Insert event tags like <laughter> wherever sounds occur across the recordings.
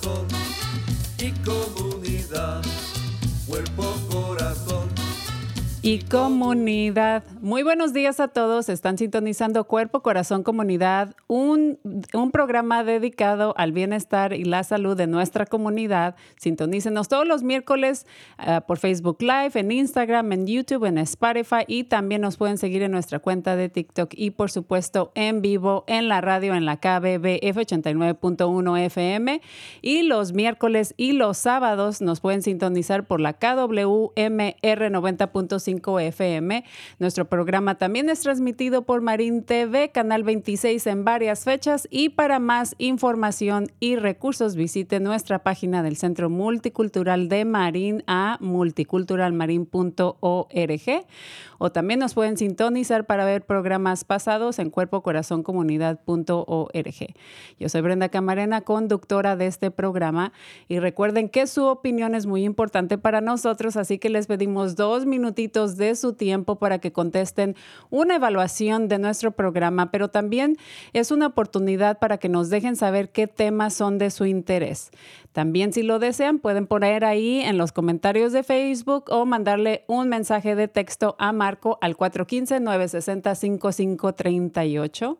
Corazón y comunidad. Y comunidad. Muy buenos días a todos. Están sintonizando Cuerpo, Corazón, Comunidad, un, un programa dedicado al bienestar y la salud de nuestra comunidad. Sintonícenos todos los miércoles ah, por Facebook Live, en Instagram, en YouTube, en Spotify y también nos pueden seguir en nuestra cuenta de TikTok y por supuesto en vivo en la radio en la KBBF 89.1 FM y los miércoles y los sábados nos pueden sintonizar por la KWMR 90.5 FM. Nuestro programa también es transmitido por Marín TV, Canal 26 en varias fechas y para más información y recursos visite nuestra página del Centro Multicultural de Marín a multiculturalmarin.org o también nos pueden sintonizar para ver programas pasados en cuerpocorazoncomunidad.org. Yo soy Brenda Camarena, conductora de este programa y recuerden que su opinión es muy importante para nosotros, así que les pedimos dos minutitos de su tiempo para que contesten una evaluación de nuestro programa, pero también es una oportunidad para que nos dejen saber qué temas son de su interés. También si lo desean pueden poner ahí en los comentarios de Facebook o mandarle un mensaje de texto a Marco al 415-960-5538.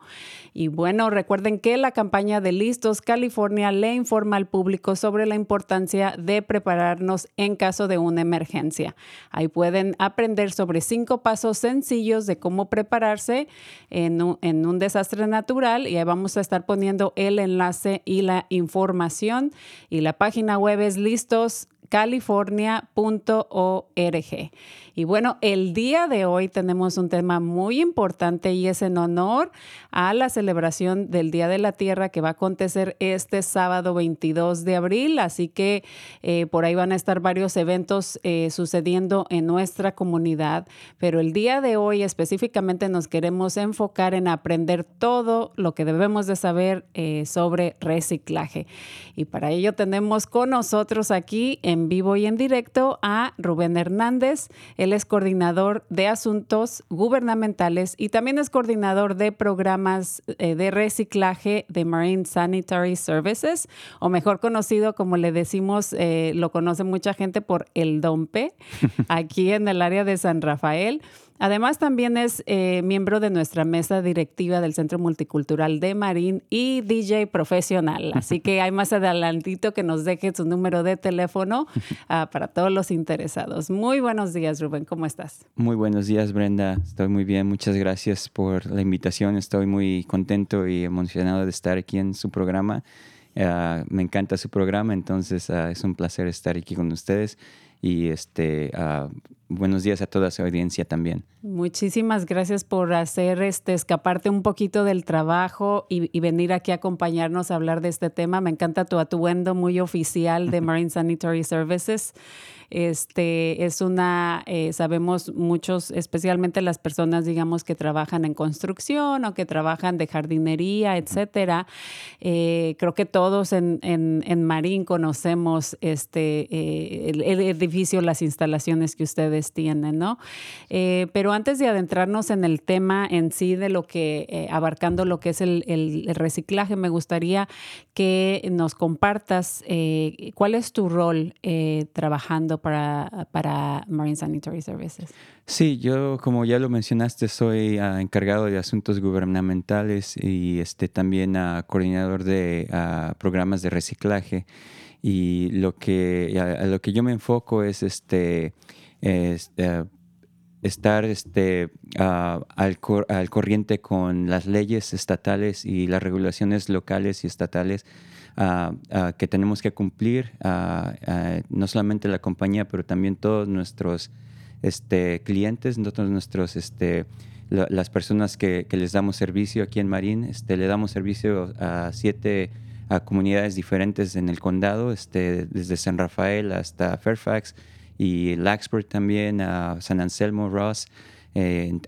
Y bueno, recuerden que la campaña de Listos California le informa al público sobre la importancia de prepararnos en caso de una emergencia. Ahí pueden aprender sobre cinco pasos sencillos de cómo prepararse en un, desastre natural y ahí vamos a estar poniendo el enlace y la información. Y la página web es listoscalifornia.org. Y bueno, el día de hoy tenemos un tema muy importante y es en honor a la celebración del Día de la Tierra que va a acontecer este sábado 22 de abril. Así que eh, por ahí van a estar varios eventos eh, sucediendo en nuestra comunidad. Pero el día de hoy específicamente nos queremos enfocar en aprender todo lo que debemos de saber eh, sobre reciclaje. Y para ello tenemos con nosotros aquí en vivo y en directo a Rubén Hernández. Él es coordinador de asuntos gubernamentales y también es coordinador de programas eh, de reciclaje de Marine Sanitary Services, o mejor conocido como le decimos, eh, lo conoce mucha gente por el DOMPE, <laughs> aquí en el área de San Rafael. Además, también es eh, miembro de nuestra mesa directiva del Centro Multicultural de Marín y DJ profesional. <laughs> Así que hay más adelantito que nos deje su número de teléfono <laughs> ah, para todos los interesados. Muy buenos días, Rubén. ¿Cómo estás? Muy buenos días, Brenda. Estoy muy bien. Muchas gracias por la invitación. Estoy muy contento y emocionado de estar aquí en su programa. Ah, me encanta su programa, entonces ah, es un placer estar aquí con ustedes y este, buenos días a toda su audiencia también. Muchísimas gracias por hacer este escaparte un poquito del trabajo y, y, venir aquí a acompañarnos a hablar de este tema. Me encanta tu atuendo muy oficial de <laughs> Marine Sanitary Services. Este, es una, eh, sabemos muchos, especialmente las personas, digamos, que trabajan en construcción o que trabajan de jardinería, etcétera. Eh, creo que todos en, en, Marín conocemos este, eh, el, edificio, las instalaciones que ustedes tienen, ¿no? pero antes de adentrarnos en el tema en sí de lo que, abarcando lo que es el, reciclaje, me gustaría que nos compartas cuál es tu rol trabajando para, para Marine Sanitary Services? Sí, yo como ya lo mencionaste, soy uh, encargado de asuntos gubernamentales y este, también uh, coordinador de uh, programas de reciclaje. Y lo que, a, lo que yo me enfoco es este, es, eh, estar este, al, al, corriente con las leyes estatales y las regulaciones locales y estatales que tenemos que cumplir, no solamente la compañía, pero también todos nuestros este, clientes, todos nuestros, este, las personas que, les damos servicio aquí en Marín, este, le damos servicio a siete comunidades diferentes en el condado, este, desde San Rafael hasta Fairfax y Laxport también, a San Anselmo, Ross, eh,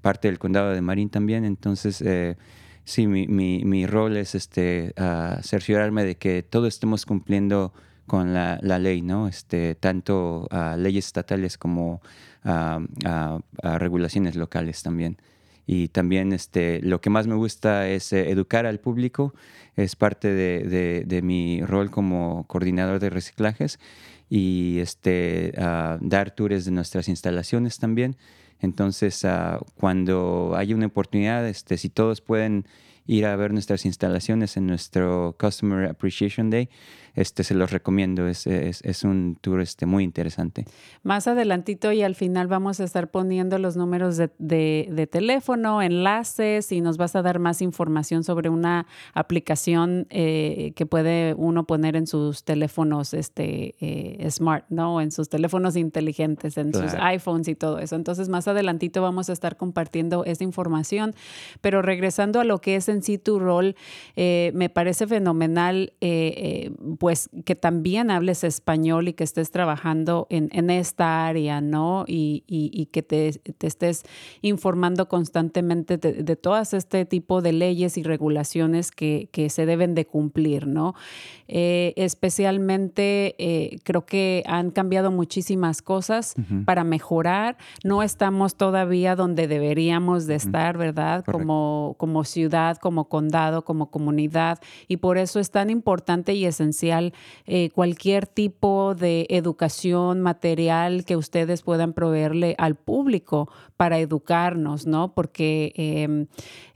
parte del condado de Marín también. Entonces, eh, sí, mi, mi, mi, rol es este, cerciorarme de que todos estemos cumpliendo con la, ley, ¿no? Este, tanto leyes estatales como uh, regulaciones locales también. Y también este, lo que más me gusta es eh, educar al público, es parte de, de, mi rol como coordinador de reciclajes y este, dar tours de nuestras instalaciones también. Entonces, uh, cuando hay una oportunidad, este, si todos pueden ir a ver nuestras instalaciones en nuestro Customer Appreciation Day, este, se los recomiendo. Es, es, un tour este, muy interesante. Más adelantito y al final vamos a estar poniendo los números de, de, teléfono, enlaces y nos vas a dar más información sobre una aplicación eh, que puede uno poner en sus teléfonos este, eh, smart, ¿no? En sus teléfonos inteligentes, en sus iPhones y todo eso. Entonces, más adelantito vamos a estar compartiendo esa información. Pero regresando a lo que es en sí tu rol, eh, me parece fenomenal pues que también hables español y que estés trabajando en, en esta área, ¿no? Y, y, que te, te, estés informando constantemente de, de todas este tipo de leyes y regulaciones que, que se deben de cumplir, ¿no? Eh, especialmente eh, creo que han cambiado muchísimas cosas para mejorar. No estamos todavía donde deberíamos de estar, ¿verdad? Como, como ciudad, como condado, como comunidad. Y por eso es tan importante y esencial eh, cualquier tipo de educación material que ustedes puedan proveerle al público para educarnos, ¿no? Porque em,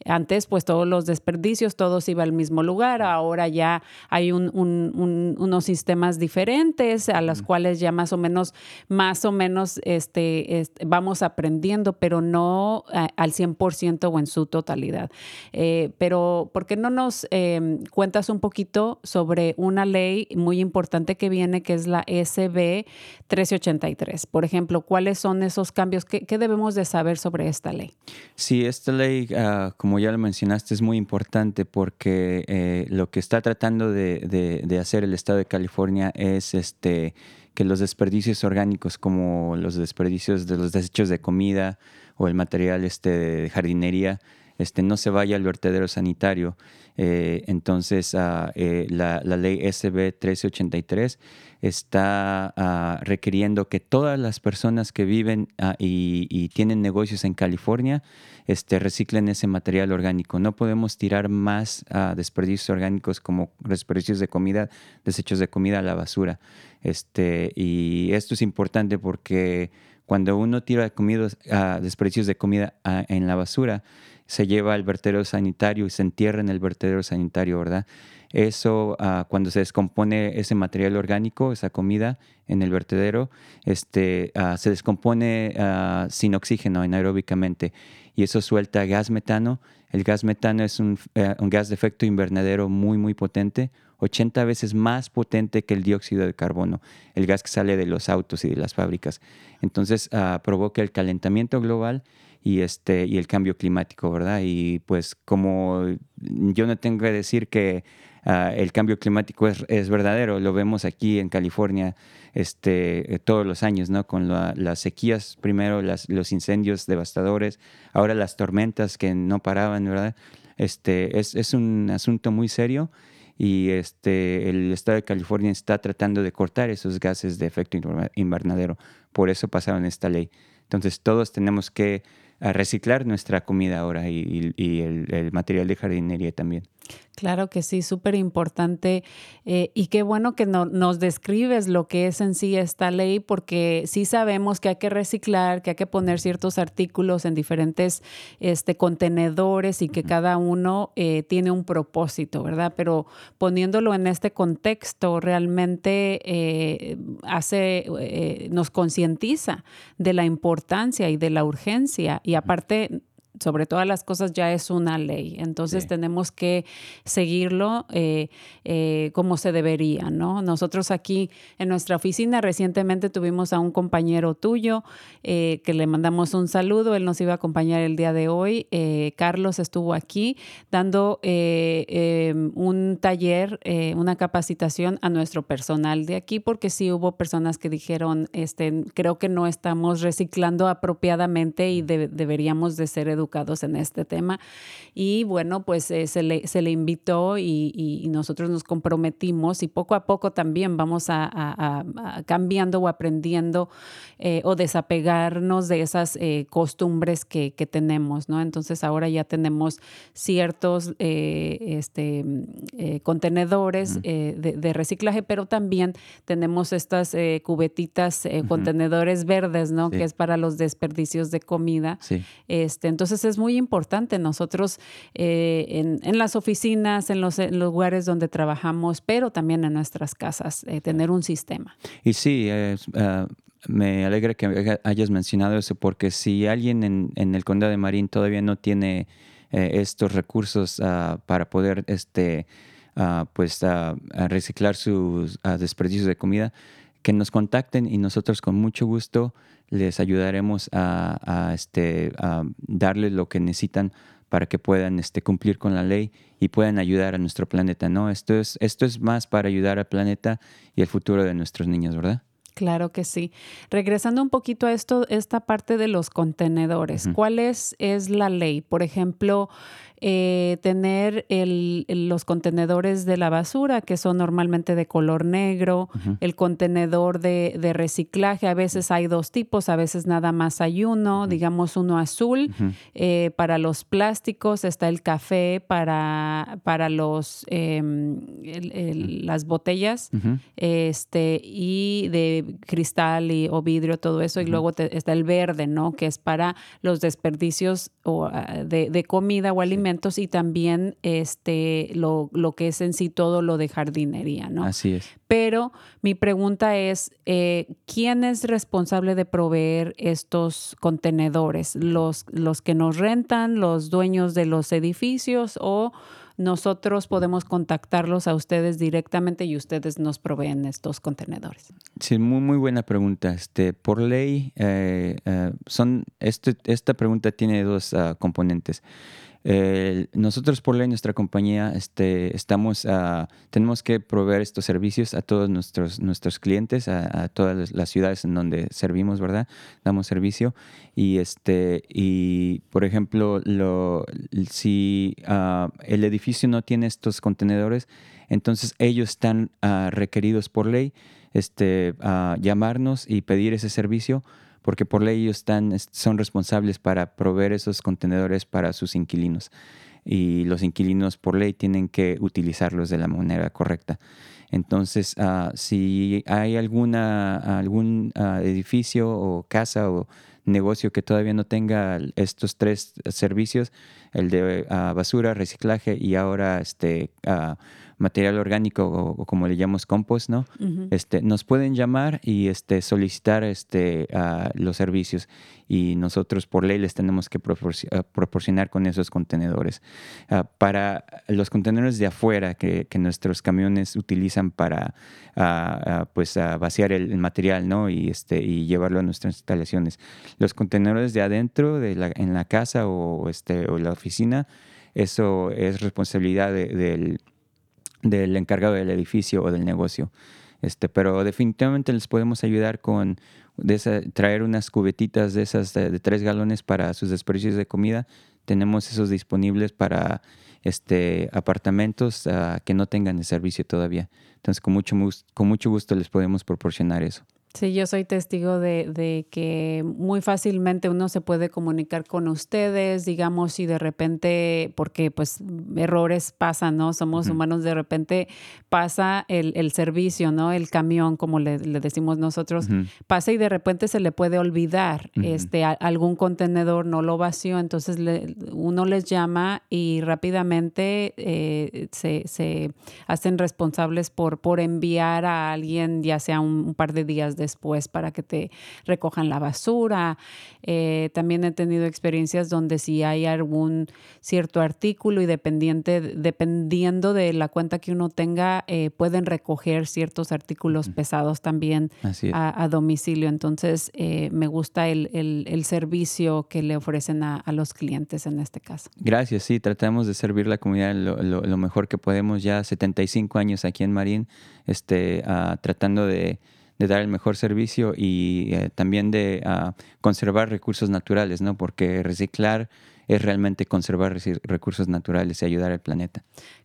antes, pues todos los desperdicios, todos iban al mismo lugar, ahora ya hay unos sistemas diferentes a los cuales ya más o menos, más o menos este, vamos aprendiendo, pero no al 100% o en su totalidad. Eh, pero, ¿por qué no nos em, cuentas un poquito sobre una ley muy importante que viene, que es la SB 1383. Por ejemplo, ¿cuáles son esos cambios? ¿Qué, debemos de saber sobre esta ley? Sí, esta ley, ah, como ya lo mencionaste, es muy importante porque eh, lo que está tratando de, de, hacer el Estado de California es este que los desperdicios orgánicos como los desperdicios de los desechos de comida o el material este de jardinería este, no se vaya al vertedero sanitario. Eh, entonces, ah, eh, la, ley SB 1383 está ah, requiriendo que todas las personas que viven ah, y, tienen negocios en California este, reciclen ese material orgánico. No podemos tirar más desperdicios orgánicos como desperdicios de comida, desechos de comida a la basura. Este, y esto es importante porque cuando uno tira comida, desperdicios de comida en la basura, se lleva al vertedero sanitario y se entierra en el vertedero sanitario, ¿verdad? eso ah, cuando se descompone ese material orgánico, esa comida en el vertedero, este, ah, se descompone ah, sin oxígeno anaeróbicamente y eso suelta gas metano. El gas metano es un, eh, un gas de efecto invernadero muy, muy potente, 80 veces más potente que el dióxido de carbono, el gas que sale de los autos y de las fábricas. Entonces provoca el calentamiento global y, este, y el cambio climático, ¿verdad? Y pues como yo no tengo que decir que Ah, el cambio climático es, es, verdadero. Lo vemos aquí en California este, eh, todos los años, ¿no? Con las sequías primero, las, los incendios devastadores, ahora las tormentas que no paraban, ¿verdad? Este, es, es un asunto muy serio y este, el estado de California está tratando de cortar esos gases de efecto invernadero. Por eso pasaron esta ley. Entonces todos tenemos que ah, reciclar nuestra comida ahora y, y el, material de jardinería también. Claro que sí, súper importante. Eh, y qué bueno que no, nos describes lo que es en sí esta ley, porque sí sabemos que hay que reciclar, que hay que poner ciertos artículos en diferentes este, contenedores y que cada uno eh, tiene un propósito, ¿verdad? Pero poniéndolo en este contexto, realmente eh, hace, nos concientiza de la importancia y de la urgencia. Y aparte, sobre todas las cosas ya es una ley. Entonces tenemos que seguirlo eh, eh, como se debería, ¿no? Nosotros aquí en nuestra oficina recientemente tuvimos a un compañero tuyo eh, que le mandamos un saludo. Él nos iba a acompañar el día de hoy. Carlos estuvo aquí dando em, un taller, una capacitación a nuestro personal de aquí, porque sí hubo personas que dijeron, este, creo que no estamos reciclando apropiadamente y deberíamos de ser educados educados en este tema. Y bueno, pues eh, se, le, se, le, invitó y, nosotros nos comprometimos y poco a poco también vamos a, cambiando o aprendiendo eh, o desapegarnos de esas eh, costumbres que, que, tenemos, ¿no? Entonces ahora ya tenemos ciertos este, contenedores de, de, reciclaje, pero también tenemos estas cubetitas, contenedores verdes, ¿no? Que es para los desperdicios de comida. Sí. Este, entonces, es muy importante nosotros eh, en, las oficinas, en los, lugares donde trabajamos, pero también en nuestras casas, eh, tener un sistema. Y sí, ah, me alegra que hayas mencionado eso, porque si alguien en, el condado de Marín todavía no tiene eh, estos recursos ah, para poder este, ah, pues, reciclar sus desperdicios de comida, que nos contacten y nosotros con mucho gusto les ayudaremos a, este, a darles lo que necesitan para que puedan este, cumplir con la ley y puedan ayudar a nuestro planeta. ¿no? Esto, es, esto es más para ayudar al planeta y el futuro de nuestros niños, ¿verdad? Claro que sí. Regresando un poquito a esto, esta parte de los contenedores, ¿cuál es, es la ley? Por ejemplo, eh, tener los contenedores de la basura, que son normalmente de color negro, el contenedor de, reciclaje, a veces hay dos tipos, a veces nada más hay uno, digamos uno azul, eh, para los plásticos está el café para, para los, em, las botellas, este, y de cristal y, o vidrio, todo eso, y luego está el verde, ¿no? Que es para los desperdicios o, ah, de, de comida o alimentos y también este, lo, lo, que es en sí todo lo de jardinería, ¿no? Así es. Pero mi pregunta es, eh, ¿quién es responsable de proveer estos contenedores? ¿Los, ¿Los que nos rentan, los dueños de los edificios o nosotros podemos contactarlos a ustedes directamente y ustedes nos proveen estos contenedores? Sí, muy, muy buena pregunta. Este, por ley, eh, eh, son, este, esta pregunta tiene dos ah, componentes nosotros por ley, nuestra compañía, este, estamos, tenemos que proveer estos servicios a todos nuestros, nuestros clientes, a, todas las ciudades en donde servimos, ¿verdad? Damos servicio. Y, este, y por ejemplo, lo, si uh, el edificio no tiene estos contenedores, entonces ellos están uh, requeridos por ley este, llamarnos y pedir ese servicio porque por ley ellos están, son responsables para proveer esos contenedores para sus inquilinos y los inquilinos por ley tienen que utilizarlos de la manera correcta. Entonces, uh, si hay alguna, algún uh, edificio o casa o negocio que todavía no tenga estos tres servicios, el de uh, basura, reciclaje y ahora este, material orgánico o, como le llamamos compost, ¿no? este, nos pueden llamar y este, solicitar este, los servicios y nosotros por ley les tenemos que proporcionar con esos contenedores. Ah, para los contenedores de afuera que, nuestros camiones utilizan para ah, ah, pues, vaciar el, material ¿no? y, este, y llevarlo a nuestras instalaciones. Los contenedores de adentro, de la, en la casa o, este, o la oficina, eso es responsabilidad del, del encargado del edificio o del negocio. Este, pero definitivamente les podemos ayudar con traer unas cubetitas de esas de, tres galones para sus desperdicios de comida. Tenemos esos disponibles para este, apartamentos ah, que no tengan el servicio todavía. Entonces, con mucho, con mucho gusto les podemos proporcionar eso. Sí, yo soy testigo de, que muy fácilmente uno se puede comunicar con ustedes, digamos, si de repente, porque pues errores pasan, ¿no? Somos humanos, de repente pasa el, servicio, ¿no? El camión, como le, decimos nosotros, pasa y de repente se le puede olvidar, este, algún contenedor no lo vació, entonces uno les llama y rápidamente eh, se, hacen responsables por, por enviar a alguien, ya sea un, par de días después, para que te recojan la basura. Eh, también he tenido experiencias donde si hay algún cierto artículo y dependiente, dependiendo de la cuenta que uno tenga, eh, pueden recoger ciertos artículos pesados también a, domicilio. Entonces, eh, me gusta el, servicio que le ofrecen a, los clientes en este caso. Gracias, sí, tratamos de servir la comunidad lo, mejor que podemos. Ya 75 años aquí en Marín, este, ah, tratando de, dar el mejor servicio y eh, también de ah, conservar recursos naturales, ¿no? Porque reciclar es realmente conservar recursos naturales y ayudar al planeta.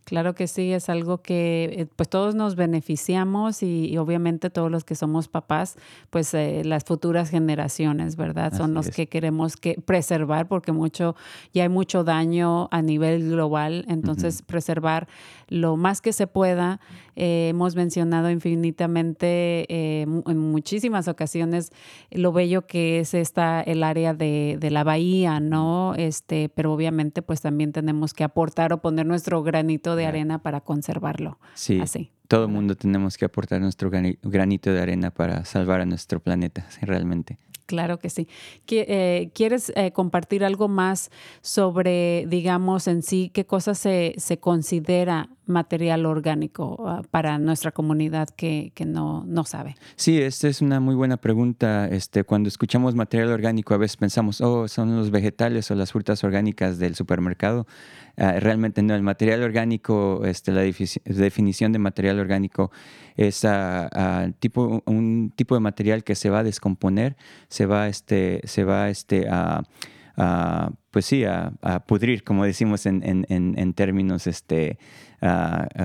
Claro que sí, es algo que eh, pues todos nos beneficiamos y, obviamente todos los que somos papás, pues eh, las futuras generaciones, ¿verdad? Son los que queremos que preservar porque mucho ya hay mucho daño a nivel global, entonces preservar lo más que se pueda. Eh, hemos mencionado infinitamente en muchísimas ocasiones lo bello que es esta el área de, de la bahía, ¿no? Este, pero obviamente pues también tenemos que aportar o poner nuestro granito de arena para conservarlo. Sí. Así. Todo el mundo tenemos que aportar nuestro granito de arena para salvar a nuestro planeta, realmente. Claro que sí. Eh, ¿Quieres eh, compartir algo más sobre, digamos, en sí, qué cosa se, se considera material orgánico ah, para nuestra comunidad que, que, no, no sabe? Sí, esta es una muy buena pregunta. Este, cuando escuchamos material orgánico, a veces pensamos, oh, son los vegetales o las frutas orgánicas del supermercado. Ah, realmente no, el material orgánico, este, la definición de material orgánico es uh, tipo, un tipo de material que se va a descomponer, se va, este, se va este, a, pues sí, a, pudrir, como decimos en, en, en, términos este,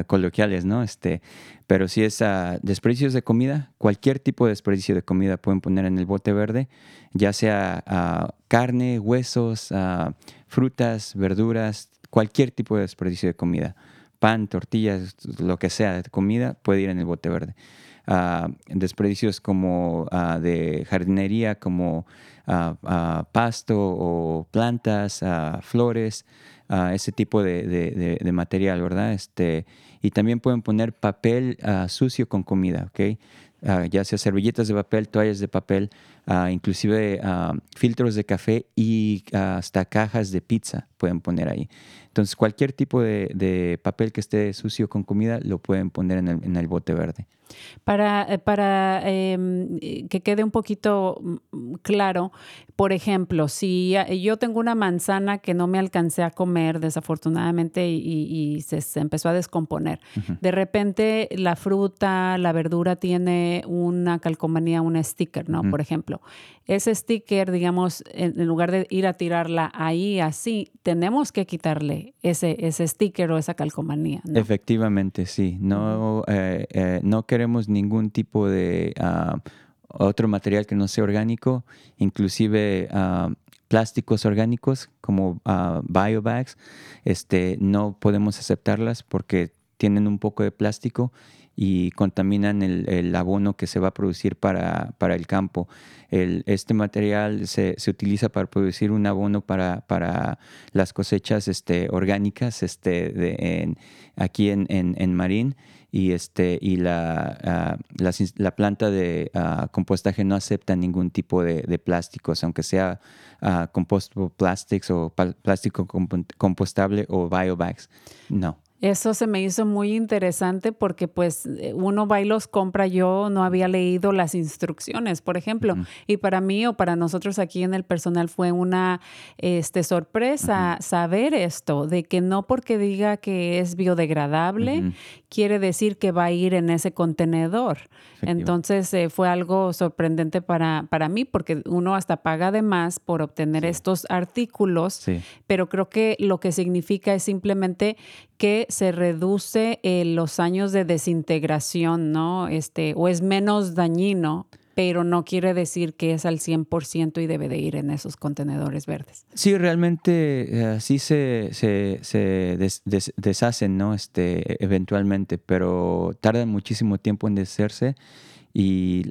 coloquiales, ¿no? Este, pero si es desperdicios de comida, cualquier tipo de desperdicio de comida pueden poner en el bote verde, ya sea carne, huesos, frutas, verduras, cualquier tipo de desperdicio de comida, pan, tortillas, lo que sea de comida, puede ir en el bote verde. Desperdicios como de jardinería, como pasto o plantas, flores, ese tipo de, de, material, ¿verdad? Este, y también pueden poner papel sucio con comida, ¿ok? ya sea servilletas de papel, toallas de papel, inclusive filtros de café y hasta cajas de pizza pueden poner ahí. Entonces, cualquier tipo de, papel que esté sucio con comida lo pueden poner en el, en el bote verde. Para, eh, para em, que quede un poquito mm, claro, por ejemplo, si yo tengo una manzana que no me alcancé a comer desafortunadamente y, se, empezó a descomponer, de repente la fruta, la verdura tiene una calcomanía, un sticker, ¿no? Por ejemplo, ese sticker, digamos, en, lugar de ir a tirarla ahí así, tenemos que quitarle ese, ese sticker o esa calcomanía. Efectivamente, sí. No, eh, eh, no queremos ningún tipo de ah, otro material que no sea orgánico, inclusive ah, plásticos orgánicos como uh, biobags, este, no podemos aceptarlas porque tienen un poco de plástico y contaminan el, el abono que se va a producir para, para el campo. El- este material se, se utiliza para producir un abono para, para las cosechas este, orgánicas este, de- en- aquí en, en, en Marín y, este, y la, ins- la planta de ah, compostaje no acepta ningún tipo de, plásticos, aunque sea ah, compostable plastics o plástico compo- compostable o biobags. No. Eso se me hizo muy interesante porque pues eh, uno va y los compra. Yo no había leído las instrucciones, por ejemplo, y para mí o para nosotros aquí en el personal fue una este, sorpresa saber esto, de que no porque diga que es biodegradable quiere decir que va a ir en ese contenedor. Efectivo. Entonces eh, fue algo sorprendente para, para mí porque uno hasta paga de más por obtener estos artículos Sí. pero creo que lo que significa es simplemente que se reduce eh, los años de desintegración, ¿no? Este, o es menos dañino, pero no quiere decir que es al 100% y debe de ir en esos contenedores verdes. Sí, realmente eh, sí se, se, se des- des- deshacen, ¿no? Este, eventualmente, pero tardan muchísimo tiempo en deshacerse y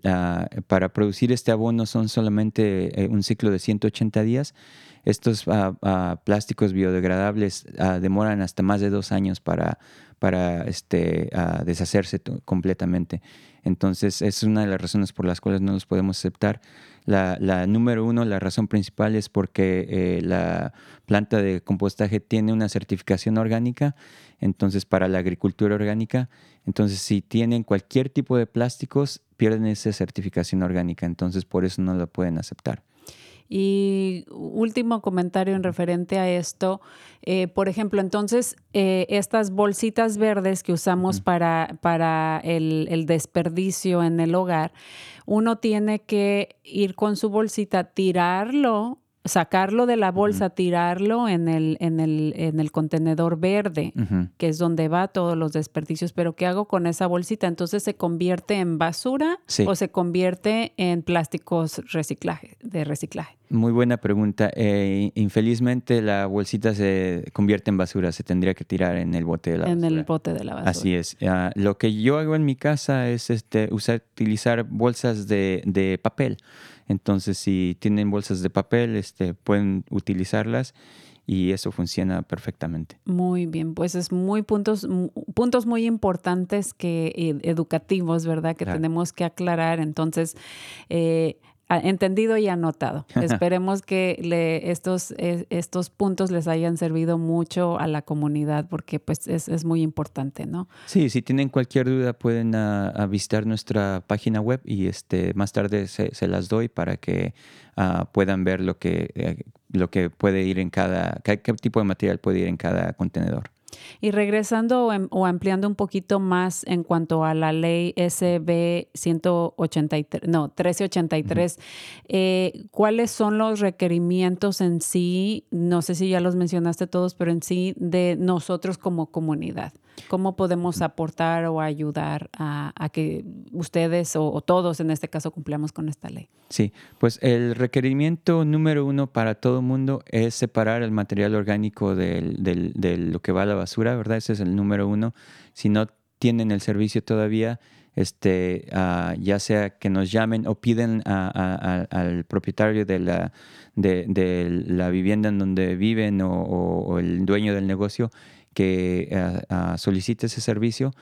para producir este abono son solamente eh, un ciclo de 180 días. Estos ah, ah, plásticos biodegradables ah, demoran hasta más de dos años para, para este, deshacerse completamente. Entonces, es una de las razones por las cuales no los podemos aceptar. La, la número uno, la razón principal es porque eh, la planta de compostaje tiene una certificación orgánica, entonces para la agricultura orgánica, entonces si tienen cualquier tipo de plásticos, pierden esa certificación orgánica, entonces por eso no lo pueden aceptar. Y último comentario en referente a esto, eh, por ejemplo, entonces eh, estas bolsitas verdes que usamos para, para el, el desperdicio en el hogar, uno tiene que ir con su bolsita, tirarlo, sacarlo de la bolsa, tirarlo en el, en el, en el contenedor verde que es donde va todos los desperdicios, pero ¿qué hago con esa bolsita? Entonces se convierte en basura Sí. o se convierte en plásticos reciclaje, de reciclaje. Muy buena pregunta. Eh, infelizmente la bolsita se convierte en basura, se tendría que tirar en el bote de la en basura. el bote de la basura. Así es. Ah, lo que yo hago en mi casa es este, usar, utilizar bolsas de, de papel. Entonces, si tienen bolsas de papel, este, pueden utilizarlas y eso funciona perfectamente. Muy bien, pues es muy puntos, puntos muy importantes que eh, educativos, ¿verdad? Que Claro. tenemos que aclarar. Entonces, eh, entendido y anotado. <laughs> Esperemos que le, estos, eh, estos puntos les hayan servido mucho a la comunidad porque pues es, es muy importante, ¿no? Sí, si tienen cualquier duda pueden ah, visitar nuestra página web y este, más tarde se, se las doy para que ah, puedan ver lo que, eh, lo que puede ir en cada, qué, qué tipo de material puede ir en cada contenedor. Y regresando o, am- o ampliando un poquito más en cuanto a la ley SB 183, no, 1383, eh, ¿cuáles son los requerimientos en sí? No sé si ya los mencionaste todos, pero en sí de nosotros como comunidad. ¿Cómo podemos aportar o ayudar a, que ustedes o, todos en este caso cumplamos con esta ley? Sí, pues el requerimiento número uno para todo mundo es separar el material orgánico del- del- de lo que va a la basura, ¿verdad? Ese es el número uno. Si no tienen el servicio todavía, este, ah, ya sea que nos llamen o piden a- al propietario de la, de, la vivienda en donde viven o el dueño del negocio que ah, ah, solicite ese servicio.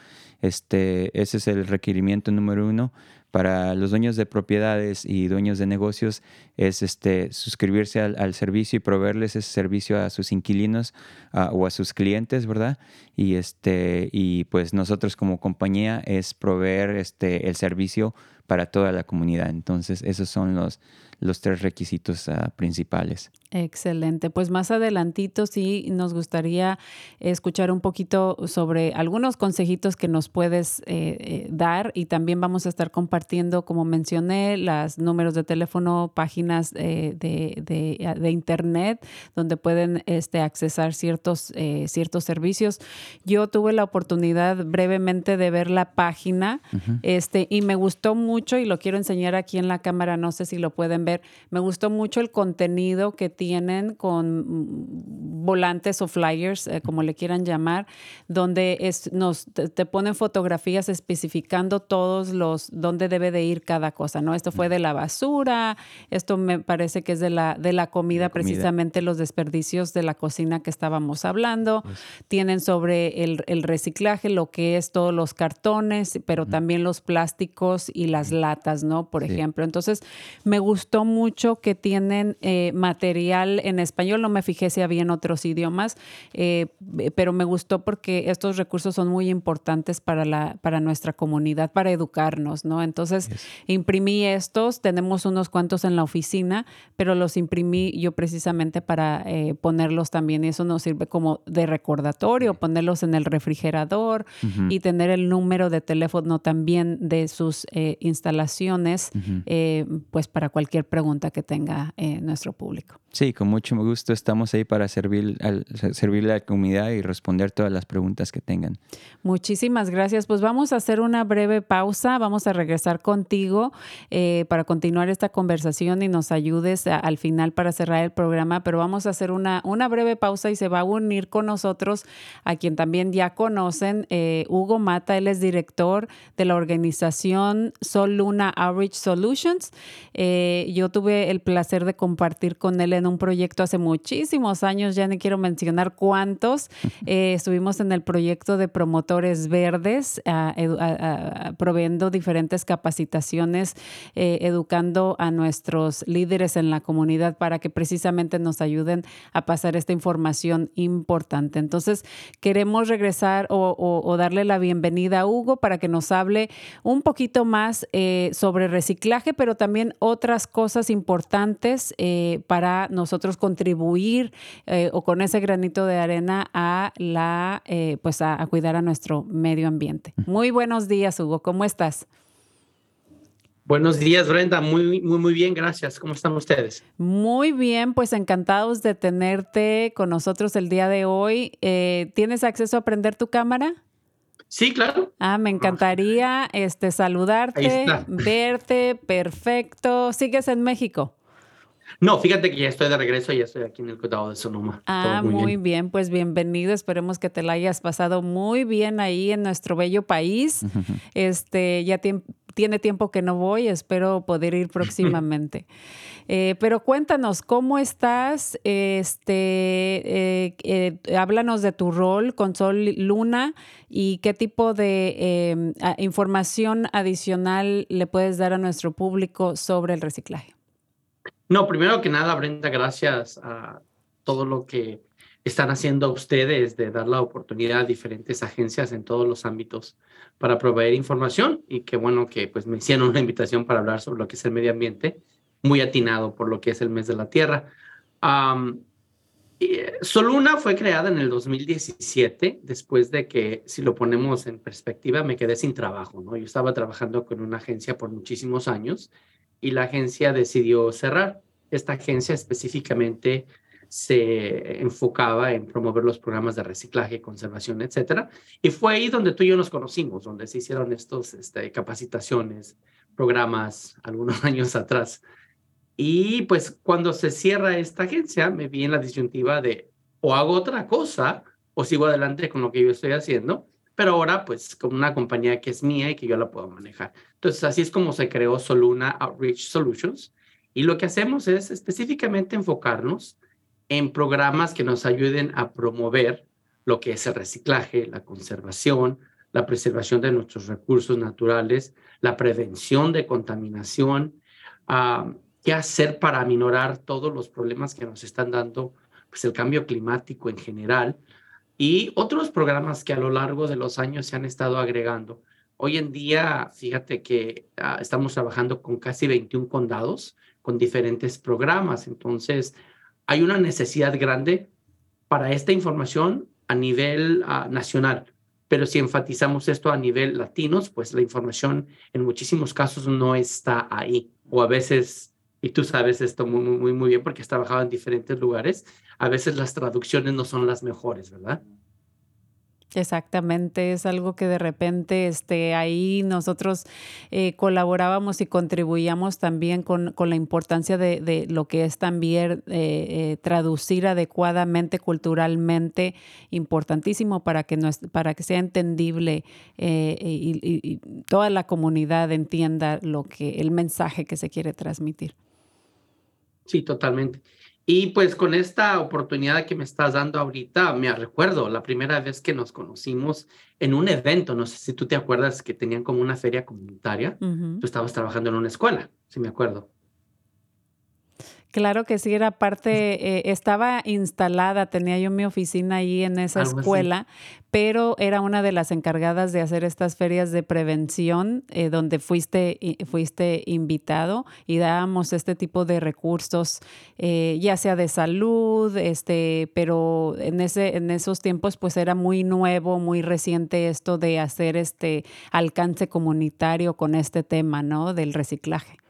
Este, ese es el requerimiento número uno. Para los dueños de propiedades y dueños de negocios es este, suscribirse al, servicio y proveerles ese servicio a sus inquilinos o a sus clientes, ¿verdad? Y, este, y pues nosotros como compañía es proveer este, el servicio para toda la comunidad. Entonces, esos son los, los tres requisitos ah, principales. Excelente. Pues más adelantito sí nos gustaría escuchar un poquito sobre algunos consejitos que nos puedes eh, eh, dar y también vamos a estar compartiendo, como mencioné, los números de teléfono, páginas eh, de, de- de internet donde pueden este, accesar ciertos, eh, ciertos servicios. Yo tuve la oportunidad brevemente de ver la página este, y me gustó mucho y lo quiero enseñar aquí en la cámara, no sé si lo pueden ver. Me gustó mucho el contenido que tienen con volantes o flyers, eh, como le quieran llamar, donde es, nos te, ponen fotografías especificando todos los dónde debe de ir cada cosa, ¿no? Esto fue de la basura, esto me parece que es de la de la comida, precisamente los desperdicios de la cocina que estábamos hablando. Pues Tienen sobre el, el, reciclaje, lo que es todos los cartones, pero también los plásticos y las latas, ¿no? Por ejemplo. Entonces, me gustó mucho que tienen eh, material en español, no me fijé si había en otros idiomas, eh, pero me gustó porque estos recursos son muy importantes para, la, para nuestra comunidad, para educarnos, ¿no? Entonces, imprimí estos, tenemos unos cuantos en la oficina, pero los imprimí yo precisamente para eh, ponerlos también y eso nos sirve como de recordatorio, ponerlos en el refrigerador y tener el número de teléfono también de sus instalaciones, pues para cualquier pregunta que tenga nuestro público. Sí, con mucho gusto estamos ahí para servir, al, servirle a la comunidad y responder todas las preguntas que tengan. Muchísimas gracias. Pues vamos a hacer una breve pausa. Vamos a regresar contigo eh, para continuar esta conversación y nos ayudes al final para cerrar el programa. Pero vamos a hacer una, una breve pausa y se va a unir con nosotros a quien también ya conocen, eh, Hugo Mata. Él es director de la organización Sol Luna Outreach Solutions. Eh, yo tuve el placer de compartir con él en un proyecto hace muchísimos años, ya no quiero mencionar cuántos. Eh, estuvimos en el proyecto de promotores verdes, proveyendo diferentes capacitaciones, eh, educando a nuestros líderes en la comunidad para que precisamente nos ayuden a pasar esta información importante. Entonces, queremos regresar o, darle la bienvenida a Hugo para que nos hable un poquito más eh, sobre reciclaje, pero también otras cosas importantes para nosotros contribuir eh, o con ese granito de arena a la eh, pues a, cuidar a nuestro medio ambiente. Muy buenos días, Hugo. ¿Cómo estás? Buenos días, Brenda. Muy, muy, muy bien, gracias. ¿Cómo están ustedes? Muy bien, pues encantados de tenerte con nosotros el día de hoy. Eh, ¿Tienes acceso a prender tu cámara? Sí, claro. Ah, me encantaría este, saludarte, verte, perfecto. ¿Sigues en México? No, fíjate que ya estoy de regreso, ya estoy aquí en el condado de Sonoma. Ah, muy, bien. pues bienvenido. Esperemos que te la hayas pasado muy bien ahí en nuestro bello país. <laughs> Este, ya tiene tiempo que no voy, espero poder ir próximamente. <laughs> Eh, pero cuéntanos, ¿cómo estás? Este, eh, eh, háblanos de tu rol con Sol Luna y qué tipo de em, información adicional le puedes dar a nuestro público sobre el reciclaje. No, primero que nada, Brenda, gracias a todo lo que están haciendo ustedes de dar la oportunidad a diferentes agencias en todos los ámbitos para proveer información y qué bueno que pues me hicieron una invitación para hablar sobre lo que es el medio ambiente, muy atinado por lo que es el mes de la Tierra. Eh, Soluna fue creada en el 2017, después de que, si lo ponemos en perspectiva, me quedé sin trabajo, ¿no? Yo estaba trabajando con una agencia por muchísimos años y la agencia decidió cerrar. Esta agencia específicamente se enfocaba en promover los programas de reciclaje, conservación, etcétera. Y fue ahí donde tú y yo nos conocimos, donde se hicieron estos este, capacitaciones, programas algunos <laughs> años atrás. Y pues cuando se cierra esta agencia, me vi en la disyuntiva de o hago otra cosa o sigo adelante con lo que yo estoy haciendo pero ahora pues con una compañía que es mía y que yo la puedo manejar. Entonces así es como se creó Soluna Outreach Solutions y lo que hacemos es específicamente enfocarnos en programas que nos ayuden a promover lo que es el reciclaje, la conservación, la preservación de nuestros recursos naturales, la prevención de contaminación, uh, qué hacer para aminorar todos los problemas que nos están dando pues el cambio climático en general, y otros programas que a lo largo de los años se han estado agregando. Hoy en día, fíjate que ah, estamos trabajando con casi 21 condados con diferentes programas, entonces hay una necesidad grande para esta información a nivel ah, nacional, pero si enfatizamos esto a nivel latinos, pues la información en muchísimos casos no está ahí. O a veces y tú sabes esto muy, muy, muy bien porque has trabajado en diferentes lugares, a veces las traducciones no son las mejores, ¿verdad? Exactamente, es algo que de repente este, ahí nosotros eh, colaborábamos y contribuíamos también con, con la importancia de, de, lo que es también eh, eh, traducir adecuadamente, culturalmente, importantísimo para que, no es, para que sea entendible y, y, y toda la comunidad entienda lo que, el mensaje que se quiere transmitir. Sí, totalmente. Y pues con esta oportunidad que me estás dando ahorita, me recuerdo la primera vez que nos conocimos en un evento, no sé si tú te acuerdas que tenían como una feria comunitaria, uh -huh. tú estabas trabajando en una escuela, si me acuerdo. Claro que sí, era parte, eh, estaba instalada, tenía yo mi oficina ahí en esa Algo escuela, así. pero era una de las encargadas de hacer estas ferias de prevención, eh, donde fuiste, fuiste invitado y dábamos este tipo de recursos, eh, ya sea de salud, este, pero en, ese, en esos tiempos pues era muy nuevo, muy reciente esto de hacer este alcance comunitario con este tema, ¿no? Del reciclaje.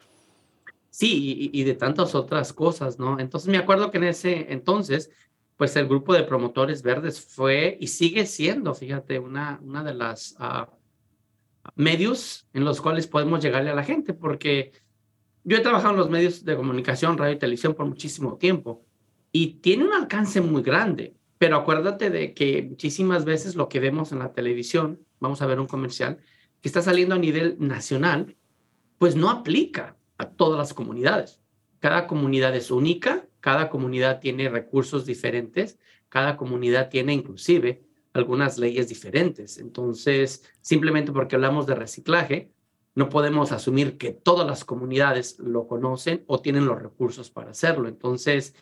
Sí, y, de tantas otras cosas, ¿no? Entonces me acuerdo que en ese entonces, pues el grupo de promotores verdes fue y sigue siendo, fíjate, una, una de las uh, medios en los cuales podemos llegarle a la gente, porque yo he trabajado en los medios de comunicación, radio y televisión por muchísimo tiempo y tiene un alcance muy grande, pero acuérdate de que muchísimas veces lo que vemos en la televisión, vamos a ver un comercial que está saliendo a nivel nacional, pues no aplica todas las comunidades. Cada comunidad es única, cada comunidad tiene recursos diferentes, cada comunidad tiene inclusive algunas leyes diferentes. Entonces, simplemente porque hablamos de reciclaje, no podemos asumir que todas las comunidades lo conocen o tienen los recursos para hacerlo. Entonces,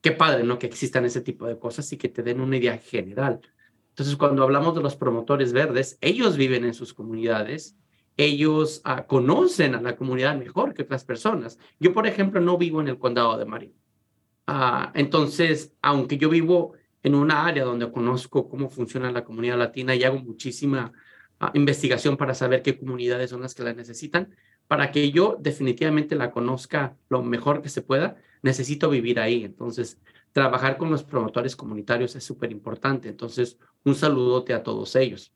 qué padre, ¿no? Que existan ese tipo de cosas y que te den una idea general. Entonces, cuando hablamos de los promotores verdes, ellos viven en sus comunidades, ellos uh, conocen a la comunidad mejor que otras personas. Yo, por ejemplo, no vivo en el condado de Marin. Uh, entonces, aunque yo vivo en una área donde conozco cómo funciona la comunidad latina y hago muchísima uh, investigación para saber qué comunidades son las que la necesitan, para que yo definitivamente la conozca lo mejor que se pueda, necesito vivir ahí. Entonces, trabajar con los promotores comunitarios es súper importante. Entonces, un saludote a todos ellos.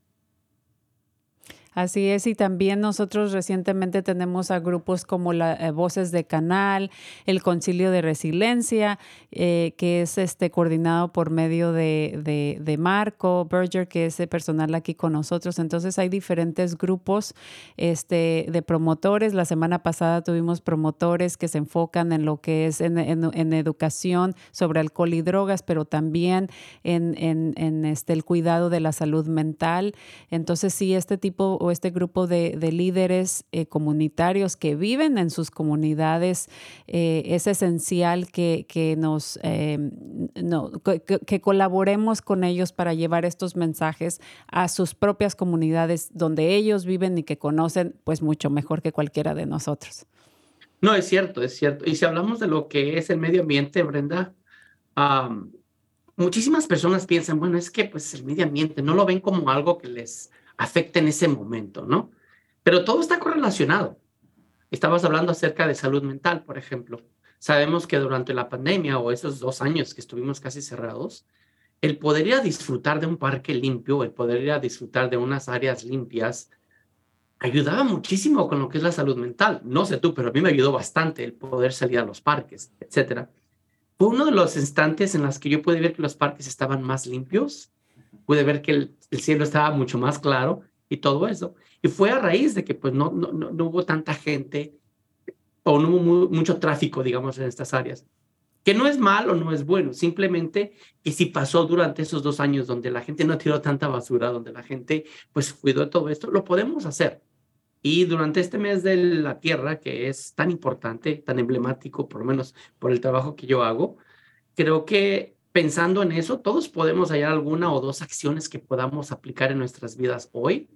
Así es, y también nosotros recientemente tenemos a grupos como la eh, Voces de Canal, el Concilio de Resiliencia, eh, que es este coordinado por medio de, de, Marco Berger, que es el personal aquí con nosotros. Entonces hay diferentes grupos este, de promotores. La semana pasada tuvimos promotores que se enfocan en lo que es en educación sobre alcohol y drogas, pero también en, en este, el cuidado de la salud mental. Entonces sí, este tipo o este grupo de, de líderes eh, comunitarios que viven en sus comunidades, eh, es esencial que, que nos eh, no, que, colaboremos con ellos para llevar estos mensajes a sus propias comunidades donde ellos viven y que conocen pues mucho mejor que cualquiera de nosotros. No, es cierto, es cierto. Y si hablamos de lo que es el medio ambiente, Brenda, muchísimas personas piensan, bueno, es que pues el medio ambiente no lo ven como algo que les afecta en ese momento, ¿no? Pero todo está correlacionado. Estabas hablando acerca de salud mental, por ejemplo. Sabemos que durante la pandemia o esos dos años que estuvimos casi cerrados, el poder ir a disfrutar de un parque limpio, el poder ir a disfrutar de unas áreas limpias, ayudaba muchísimo con lo que es la salud mental. No sé tú, pero a mí me ayudó bastante el poder salir a los parques, etcétera. Fue uno de los instantes en los que yo pude ver que los parques estaban más limpios, pude ver que el, el, cielo estaba mucho más claro y todo eso. Y fue a raíz de que pues no, no, no hubo tanta gente o no hubo muy, mucho tráfico, digamos, en estas áreas. Que no es malo, no es bueno, simplemente que si pasó durante esos dos años donde la gente no tiró tanta basura, donde la gente pues cuidó de todo esto, lo podemos hacer. Y durante este mes de la Tierra, que es tan importante, tan emblemático, por lo menos por el trabajo que yo hago, creo que pensando en eso, todos podemos hallar alguna o dos acciones que podamos aplicar en nuestras vidas hoy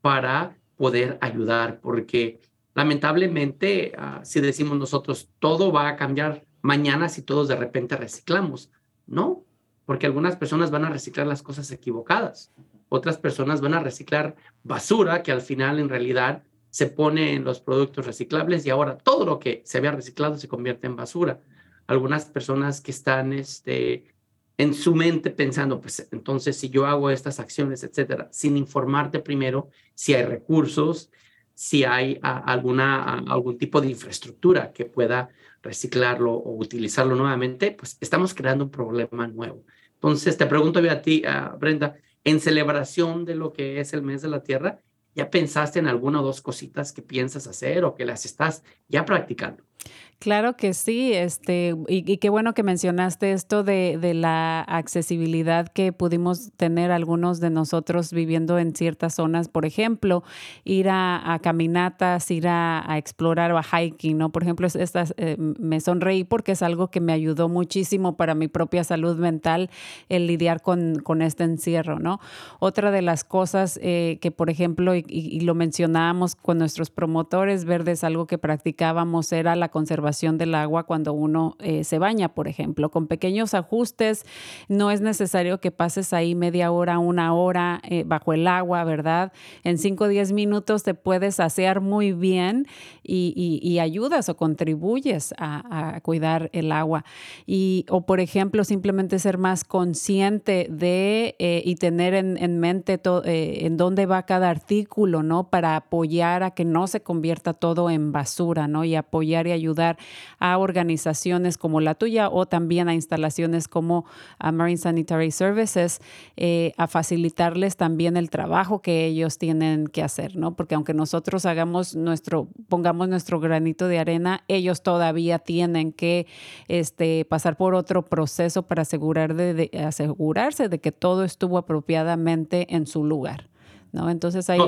para poder ayudar, porque lamentablemente, uh, si decimos nosotros, todo va a cambiar mañana si todos de repente reciclamos. No, porque algunas personas van a reciclar las cosas equivocadas, otras personas van a reciclar basura que al final en realidad se pone en los productos reciclables y ahora todo lo que se había reciclado se convierte en basura. Algunas personas que están este, en su mente pensando, pues entonces si yo hago estas acciones, etcétera, sin informarte primero si hay recursos, si hay alguna, algún tipo de infraestructura que pueda reciclarlo o utilizarlo nuevamente, pues estamos creando un problema nuevo. Entonces, te pregunto a ti, Brenda, en celebración de lo que es el mes de la Tierra, ¿ya pensaste en alguna o dos cositas que piensas hacer o que las estás ya practicando? Claro que sí, este, y, qué bueno que mencionaste esto de, de, la accesibilidad que pudimos tener algunos de nosotros viviendo en ciertas zonas, por ejemplo, ir a, caminatas, ir a, explorar o a hiking, ¿no? Por ejemplo, estas, eh, me sonreí porque es algo que me ayudó muchísimo para mi propia salud mental el lidiar con, con este encierro, ¿no? Otra de las cosas eh, que, por ejemplo, y, y lo mencionábamos con nuestros promotores verdes, algo que practicábamos era la conservación del agua cuando uno eh, se baña, por ejemplo. Con pequeños ajustes, no es necesario que pases ahí media hora, una hora eh, bajo el agua, ¿verdad? En 5 o 10 minutos te puedes asear muy bien y, ayudas o contribuyes a, cuidar el agua. Y, o, por ejemplo, simplemente ser más consciente de eh, y tener en, mente en dónde va cada artículo, ¿no? Para apoyar a que no se convierta todo en basura, ¿no? Y apoyar y ayudar a organizaciones como la tuya o también a instalaciones como Marine Sanitary Services eh, a facilitarles también el trabajo que ellos tienen que hacer, ¿no? Porque aunque nosotros hagamos nuestro, pongamos nuestro granito de arena, ellos todavía tienen que este, pasar por otro proceso para asegurar de, asegurarse de que todo estuvo apropiadamente en su lugar. ¿No? Entonces hay,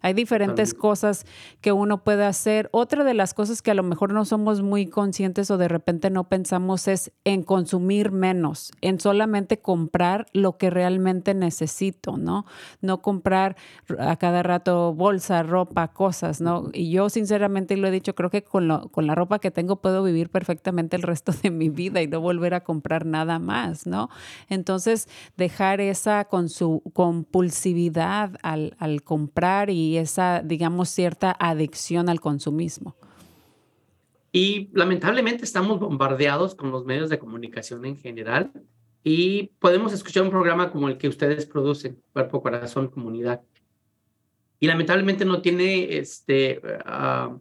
hay diferentes cosas que uno puede hacer. Otra de las cosas que a lo mejor no somos muy conscientes o de repente no pensamos es en consumir menos, en solamente comprar lo que realmente necesito, ¿no? No comprar a cada rato bolsa, ropa, cosas, ¿no? Y yo sinceramente lo he dicho, creo que con, lo, con la ropa que tengo puedo vivir perfectamente el resto de mi vida y no volver a comprar nada más, ¿no? Entonces, dejar esa con su compulsividad al, comprar y esa, digamos, cierta adicción al consumismo. Y lamentablemente estamos bombardeados con los medios de comunicación en general y podemos escuchar un programa como el que ustedes producen, Cuerpo, Corazón, Comunidad. Y lamentablemente no tiene este, ah,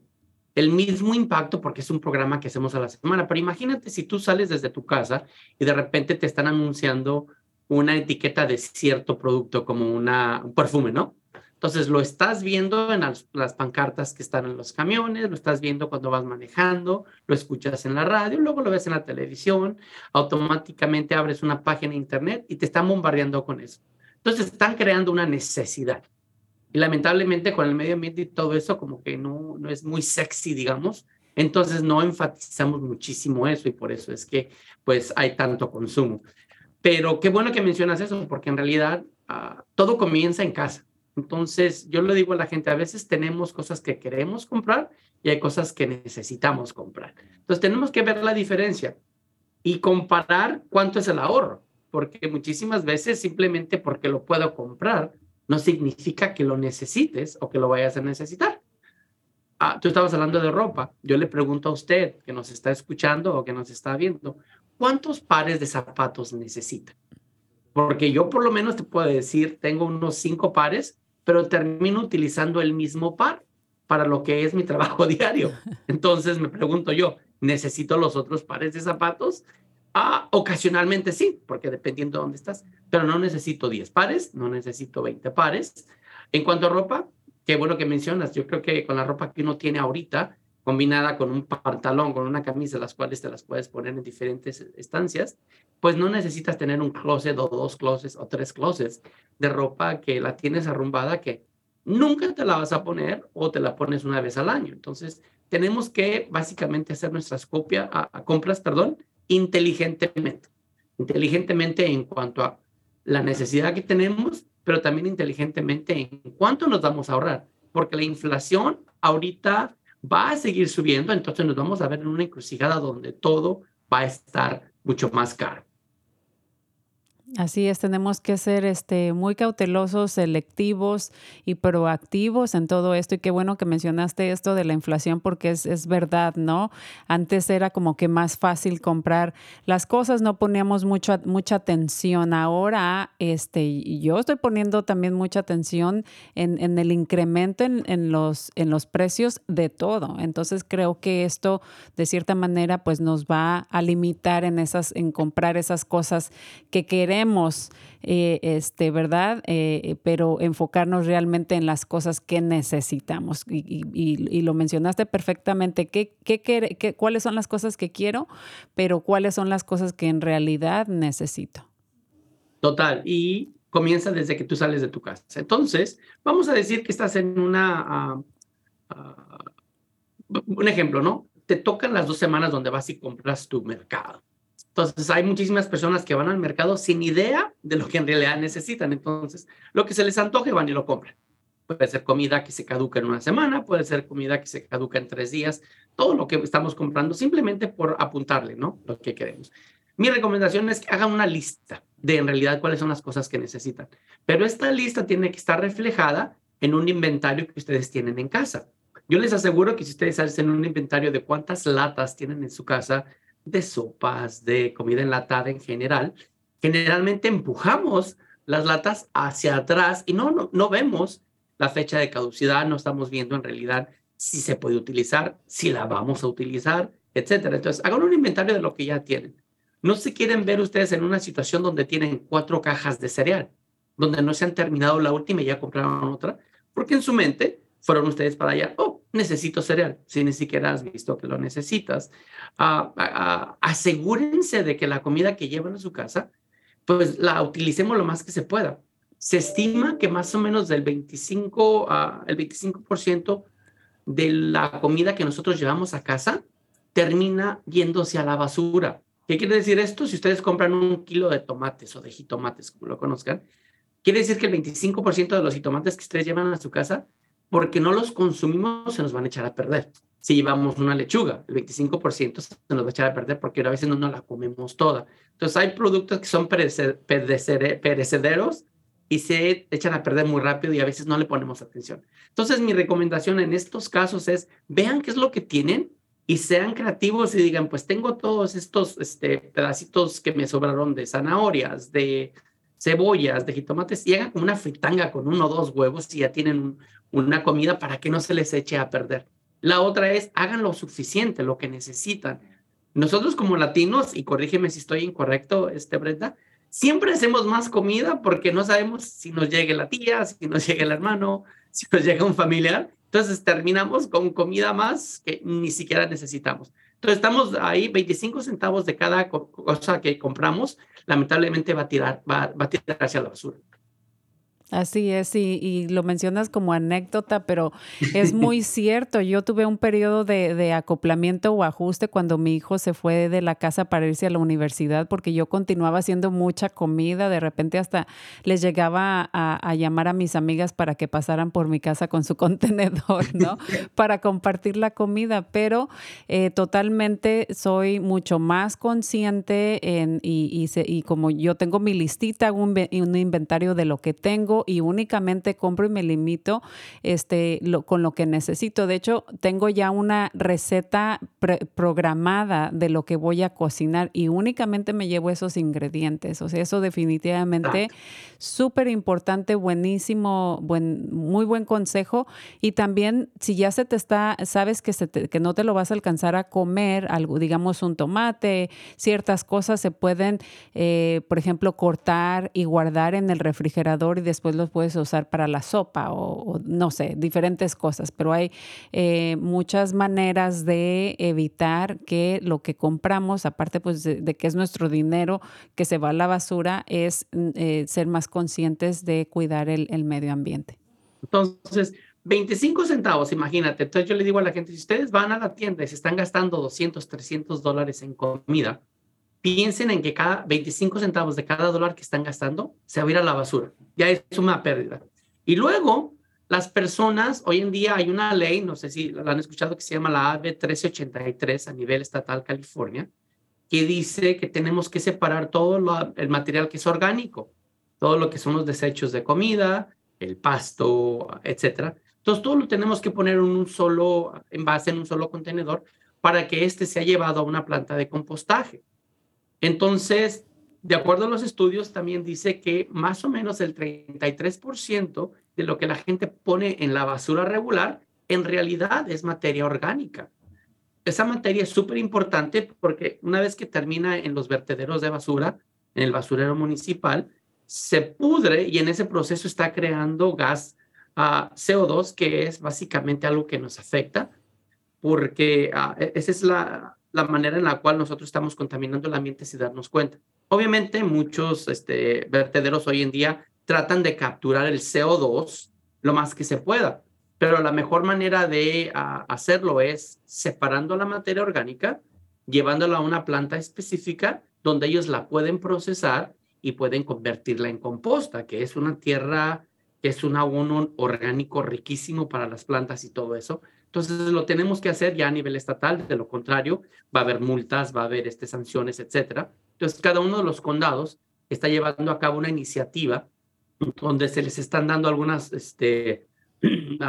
el mismo impacto porque es un programa que hacemos a la semana. Pero imagínate si tú sales desde tu casa y de repente te están anunciando una etiqueta de cierto producto como una, un perfume, ¿no? Entonces lo estás viendo en las, pancartas que están en los camiones, lo estás viendo cuando vas manejando, lo escuchas en la radio, luego lo ves en la televisión, automáticamente abres una página de internet y te están bombardeando con eso. Entonces están creando una necesidad. Y lamentablemente con el medio ambiente y todo eso como que no, no es muy sexy, digamos. Entonces no enfatizamos muchísimo eso y por eso es que pues hay tanto consumo. Pero qué bueno que mencionas eso, porque en realidad ah, todo comienza en casa. Entonces, yo le digo a la gente, a veces tenemos cosas que queremos comprar y hay cosas que necesitamos comprar. Entonces, tenemos que ver la diferencia y comparar cuánto es el ahorro, porque muchísimas veces simplemente porque lo puedo comprar no significa que lo necesites o que lo vayas a necesitar. Ah, tú estabas hablando de ropa. Yo le pregunto a usted que nos está escuchando o que nos está viendo, ¿cuántos pares de zapatos necesita? Porque yo por lo menos te puedo decir, tengo unos cinco pares, pero termino utilizando el mismo par para lo que es mi trabajo <laughs> diario. Entonces me pregunto yo, ¿necesito los otros pares de zapatos? Ah, ocasionalmente sí, porque dependiendo de dónde estás, pero no necesito 10 pares, no necesito 20 pares. En cuanto a ropa, qué bueno que mencionas, yo creo que con la ropa que uno tiene ahorita, combinada con un pantalón, con una camisa, las cuales te las puedes poner en diferentes estancias, pues no necesitas tener un closet o dos closets o tres closets de ropa que la tienes arrumbada que nunca te la vas a poner o te la pones una vez al año. Entonces, tenemos que básicamente hacer nuestras copias, compras, perdón, inteligentemente. Inteligentemente en cuanto a la necesidad que tenemos, pero también inteligentemente en cuánto nos vamos a ahorrar, porque la inflación ahorita va a seguir subiendo, entonces nos vamos a ver en una encrucijada donde todo va a estar mucho más caro. Así es, tenemos que ser este, muy cautelosos, selectivos y proactivos en todo esto. Y qué bueno que mencionaste esto de la inflación porque es, es verdad, ¿no? Antes era como que más fácil comprar las cosas, no poníamos mucho, mucha atención. Ahora, este, yo estoy poniendo también mucha atención en, en el incremento en, en, los, en los precios de todo. Entonces creo que esto, de cierta manera, pues nos va a limitar en, esas, en comprar esas cosas que queremos eh, este, ¿verdad? Eh, pero enfocarnos realmente en las cosas que necesitamos. Y, lo mencionaste perfectamente, ¿Qué, qué, cuáles son las cosas que quiero, pero cuáles son las cosas que en realidad necesito. Total, y comienza desde que tú sales de tu casa. Entonces, vamos a decir que estás en una... Ah, ah, un ejemplo, ¿no? Te tocan las dos semanas donde vas y compras tu mercado. Entonces, hay muchísimas personas que van al mercado sin idea de lo que en realidad necesitan. Entonces, lo que se les antoje van y lo compran. Puede ser comida que se caduca en una semana, puede ser comida que se caduca en tres días, todo lo que estamos comprando simplemente por apuntarle, ¿no? Lo que queremos. Mi recomendación es que hagan una lista de en realidad cuáles son las cosas que necesitan. Pero esta lista tiene que estar reflejada en un inventario que ustedes tienen en casa. Yo les aseguro que si ustedes hacen un inventario de cuántas latas tienen en su casa, de sopas, de comida enlatada en general, generalmente empujamos las latas hacia atrás y no, no, no vemos la fecha de caducidad, no estamos viendo en realidad si se puede utilizar, si la vamos a utilizar, etcétera. Entonces, hagan un inventario de lo que ya tienen. No se quieren ver ustedes en una situación donde tienen cuatro cajas de cereal, donde no se han terminado la última y ya compraron otra, porque en su mente fueron ustedes para allá, oh, necesito cereal, si ni siquiera has visto que lo necesitas. Ah, ah, ah, asegúrense de que la comida que llevan a su casa, pues la utilicemos lo más que se pueda. Se estima que más o menos del 25, el 25% de la comida que nosotros llevamos a casa termina yéndose a la basura. ¿Qué quiere decir esto? Si ustedes compran un kilo de tomates o de jitomates, como lo conozcan, quiere decir que el 25% de los jitomates que ustedes llevan a su casa porque no los consumimos, se nos van a echar a perder. Si llevamos una lechuga, el 25% se nos va a echar a perder porque a veces no nos la comemos toda. Entonces hay productos que son perecederos y se echan a perder muy rápido y a veces no le ponemos atención. Entonces mi recomendación en estos casos es vean qué es lo que tienen y sean creativos y digan, pues tengo todos estos este, pedacitos que me sobraron de zanahorias, de cebollas, de jitomates y hagan como una fritanga con uno o dos huevos y ya tienen una comida para que no se les eche a perder. La otra es, hagan lo suficiente, lo que necesitan. Nosotros como latinos, y corrígeme si estoy incorrecto, este Brenda, siempre hacemos más comida porque no sabemos si nos llegue la tía, si nos <laughs> llega el hermano, si nos llega un familiar. Entonces terminamos con comida más que ni siquiera necesitamos. Entonces estamos ahí 25 centavos de cada cosa que compramos, lamentablemente va a tirar, va, va a tirar hacia la basura. Así es, y, lo mencionas como anécdota, pero es <laughs> muy cierto. Yo tuve un periodo de, acoplamiento o ajuste cuando mi hijo se fue de la casa para irse a la universidad, porque yo continuaba haciendo mucha comida. De repente hasta les llegaba a, llamar a mis amigas para que pasaran por mi casa con su <laughs> contenedor, ¿no? <laughs> para compartir la comida, pero eh, totalmente soy mucho más consciente en, y, y, como yo tengo mi listita, un inventario de lo que tengo y únicamente compro y me limito este, lo, con lo que necesito. De hecho, tengo ya una receta programada de lo que voy a cocinar y únicamente me llevo esos ingredientes. O sea, eso definitivamente súper importante, buenísimo, buen, muy buen consejo. Y también, si ya se te está, sabes que, se que no te lo vas a alcanzar a comer, algo, digamos un tomate, ciertas cosas se pueden, eh, por ejemplo, cortar y guardar en el refrigerador y después los puedes usar para la sopa o, no sé, diferentes cosas, pero hay eh, muchas maneras de evitar que lo que compramos, aparte pues de, que es nuestro dinero que se va a la basura, es eh, ser más conscientes de cuidar el, el medio ambiente. Entonces, 25 centavos, imagínate. Entonces yo le digo a la gente, si ustedes van a la tienda y se están gastando 200, 300 dólares en comida, piensen en que cada 25 centavos de cada dólar que están gastando se va a ir a la basura. Ya es una pérdida. Y luego, las personas, hoy en día hay una ley, no sé si la han escuchado, que se llama la AB 1383 a nivel estatal California, que dice que tenemos que separar todo el material que es orgánico, todo lo que son los desechos de comida, el pasto, etcétera. Entonces, todo lo tenemos que poner en un solo envase, en un solo contenedor, para que éste sea llevado a una planta de compostaje. Entonces, de acuerdo a los estudios, también dice que más o menos el 33% de lo que la gente pone en la basura regular, en realidad es materia orgánica. Esa materia es súper importante porque una vez que termina en los vertederos de basura, en el basurero municipal, se pudre y en ese proceso está creando gas a CO2, que es básicamente algo que nos afecta, porque ah, e, esa es la, la manera en la cual nosotros estamos contaminando el ambiente sin darnos cuenta. Obviamente, muchos este, vertederos hoy en día tratan de capturar el CO2 lo más que se pueda, pero la mejor manera de ah, hacerlo es separando la materia orgánica, llevándola a una planta específica donde ellos la pueden procesar y pueden convertirla en composta, que es una tierra que es un abono orgánico riquísimo para las plantas y todo eso. Entonces lo tenemos que hacer ya a nivel estatal, de lo contrario va a haber multas, va a haber este, sanciones, etcétera. Entonces cada uno de los condados está llevando a cabo una iniciativa donde se les están dando algunas este, <clears throat>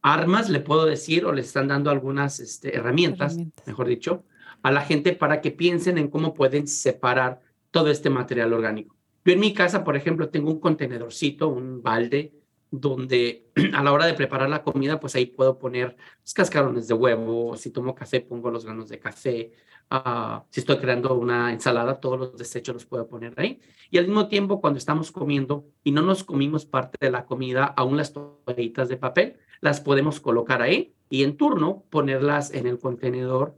armas, le puedo decir, o les están dando algunas este, herramientas, mejor dicho, a la gente para que piensen en cómo pueden separar todo este material orgánico. Yo en mi casa, por ejemplo, tengo un contenedorcito, un balde, donde <clears throat> a la hora de preparar la comida, pues ahí puedo poner los cascarones de huevo, si tomo café, pongo los granos de café, uh, si estoy creando una ensalada, todos los desechos los puedo poner ahí. Y al mismo tiempo, cuando estamos comiendo y no nos comimos parte de la comida, aún las toallitas de papel, las podemos colocar ahí y en turno ponerlas en el contenedor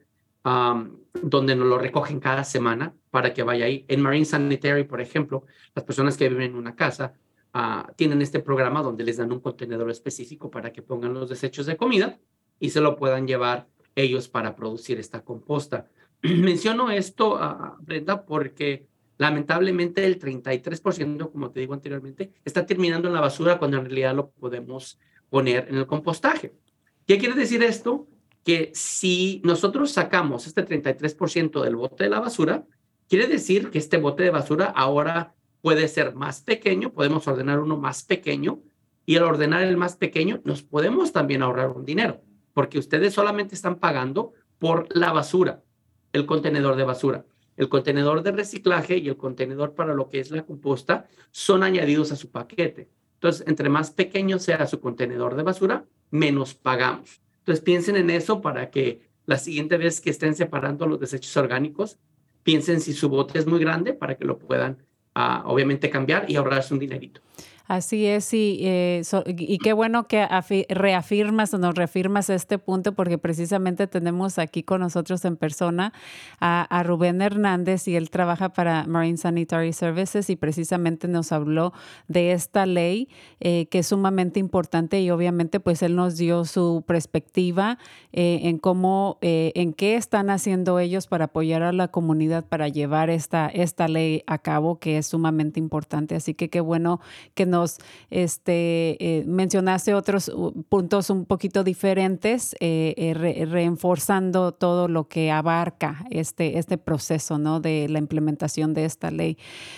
donde nos lo recogen cada semana para que vaya ahí. En Marine Sanitary, por ejemplo, las personas que viven en una casa uh, tienen este programa donde les dan un contenedor específico para que pongan los desechos de comida y se lo puedan llevar ellos para producir esta composta. <clears throat> Menciono esto, uh, Brenda, porque lamentablemente el 33%, como te digo anteriormente, está terminando en la basura cuando en realidad lo podemos poner en el compostaje. ¿Qué quiere decir esto? que si nosotros sacamos este 33% del bote de la basura, quiere decir que este bote de basura ahora puede ser más pequeño, podemos ordenar uno más pequeño y al ordenar el más pequeño nos podemos también ahorrar un dinero, porque ustedes solamente están pagando por la basura, el contenedor de basura. El contenedor de reciclaje y el contenedor para lo que es la composta son añadidos a su paquete. Entonces, entre más pequeño sea su contenedor de basura, menos pagamos. Entonces piensen en eso para que la siguiente vez que estén separando los desechos orgánicos, piensen si su bote es muy grande para que lo puedan ah, obviamente cambiar y ahorrarse un dinerito. Así es, y, eh, y qué bueno que reafirmas o nos reafirmas este punto, porque precisamente tenemos aquí con nosotros en persona a, Rubén Hernández y él trabaja para Marine Sanitary Services y precisamente nos habló de esta ley eh, que es sumamente importante y obviamente pues él nos dio su perspectiva eh, en cómo, en qué están haciendo ellos para apoyar a la comunidad para llevar esta, esta ley a cabo que es sumamente importante. Así que qué bueno que nos este, eh, mencionaste otros puntos un poquito diferentes, eh, eh reforzando todo lo que abarca este, este proceso ¿no? de la implementación de esta ley.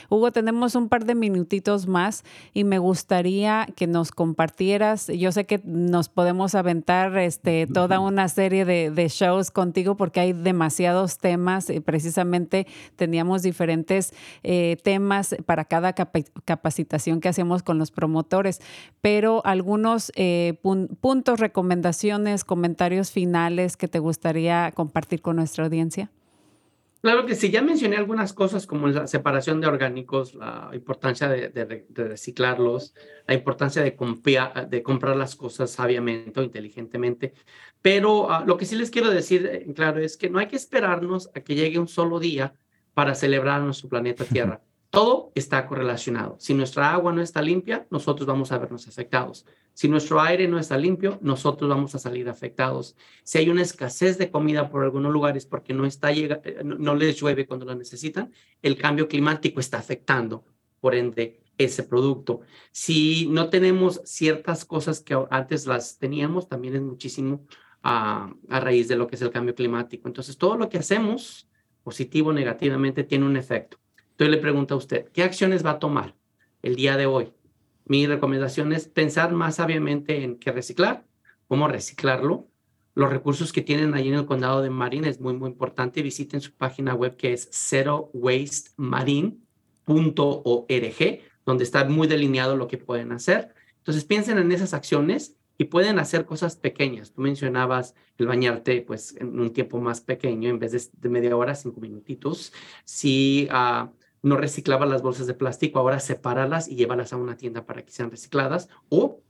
Hugo, tenemos un par de minutitos más y me gustaría que nos compartieras, yo sé que nos podemos aventar este, toda una serie de, de shows contigo porque hay demasiados temas, y precisamente teníamos diferentes temas para cada capacitación que hacemos con los promotores, pero algunos eh, puntos, recomendaciones, comentarios finales que te gustaría compartir con nuestra audiencia. Claro que sí, ya mencioné algunas cosas como la separación de orgánicos, la importancia de, reciclarlos, la importancia de, de comprar las cosas sabiamente o inteligentemente, pero ah, lo que sí les quiero decir, eh, claro, es que no hay que esperarnos a que llegue un solo día para celebrar nuestro planeta <laughs> Tierra. Todo está correlacionado. Si nuestra agua no está limpia, nosotros vamos a vernos afectados. Si nuestro aire no está limpio, nosotros vamos a salir afectados. Si hay una escasez de comida por algunos lugares porque no, está eh, no les llueve cuando la necesitan, el cambio climático está afectando, por ende, ese producto. Si no tenemos ciertas cosas que antes las teníamos, también es muchísimo a, a raíz de lo que es el cambio climático. Entonces, todo lo que hacemos positivo o negativamente, tiene un efecto. Entonces le pregunto a usted, ¿qué acciones va a tomar el día de hoy? Mi recomendación es pensar más sabiamente en qué reciclar, cómo reciclarlo. Los recursos que tienen allí en el condado de Marin es muy, muy importante. Visiten su página web que es zerowastemarine.org, donde está muy delineado lo que pueden hacer. Entonces piensen en esas acciones y pueden hacer cosas pequeñas. Tú mencionabas el bañarte pues en un tiempo más pequeño en vez de, media hora, cinco minutitos. Si uh, no reciclaba las bolsas de plástico, ahora sepáralas y llévalas a una tienda para que sean recicladas o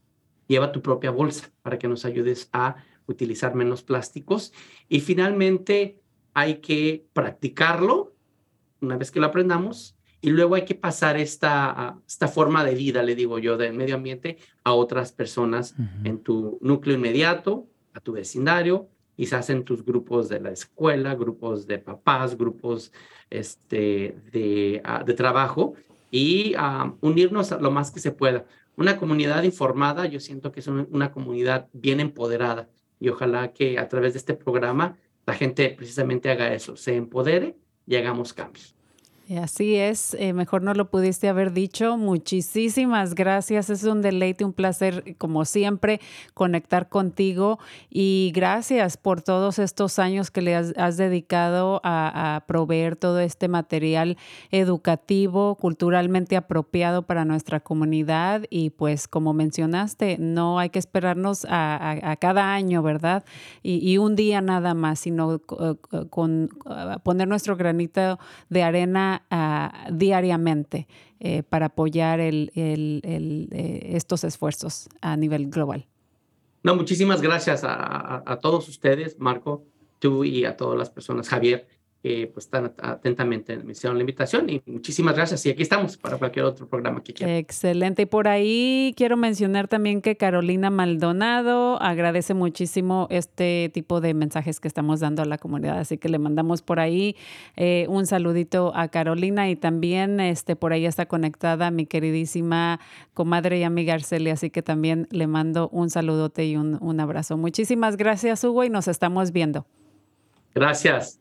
lleva tu propia bolsa para que nos ayudes a utilizar menos plásticos. Y finalmente hay que practicarlo una vez que lo aprendamos y luego hay que pasar esta, esta forma de vida, le digo yo, del medio ambiente a otras personas en tu núcleo inmediato, a tu vecindario quizás en tus grupos de la escuela, grupos de papás, grupos este, de, ah, de trabajo y uh, unirnos lo más que se pueda. Una comunidad informada, yo siento que es una comunidad bien empoderada y ojalá que a través de este programa la gente precisamente haga eso, se empodere y hagamos cambios. Así es, eh, mejor no lo pudiste haber dicho. Muchísimas gracias, es un deleite, un placer, como siempre, conectar contigo y gracias por todos estos años que le has, dedicado a, proveer todo este material educativo, culturalmente apropiado para nuestra comunidad y pues como mencionaste, no hay que esperarnos a, cada año, ¿verdad? Y, un día nada más, sino eh, con poner nuestro granito de arena diariamente eh, para apoyar el, eh, estos esfuerzos a nivel global. No, muchísimas gracias a, a, todos ustedes, Marco, tú y a todas las personas, Javier, que pues están atentamente me hicieron la invitación y muchísimas gracias. Y aquí estamos para cualquier otro programa que quieran. Excelente. Y por ahí quiero mencionar también que Carolina Maldonado agradece muchísimo este tipo de mensajes que estamos dando a la comunidad. Así que le mandamos por ahí eh, un saludito a Carolina y también este, por ahí está conectada mi queridísima comadre y amiga Arcelia. Así que también le mando un saludote y un, un abrazo. Muchísimas gracias, Hugo, y nos estamos viendo. Gracias.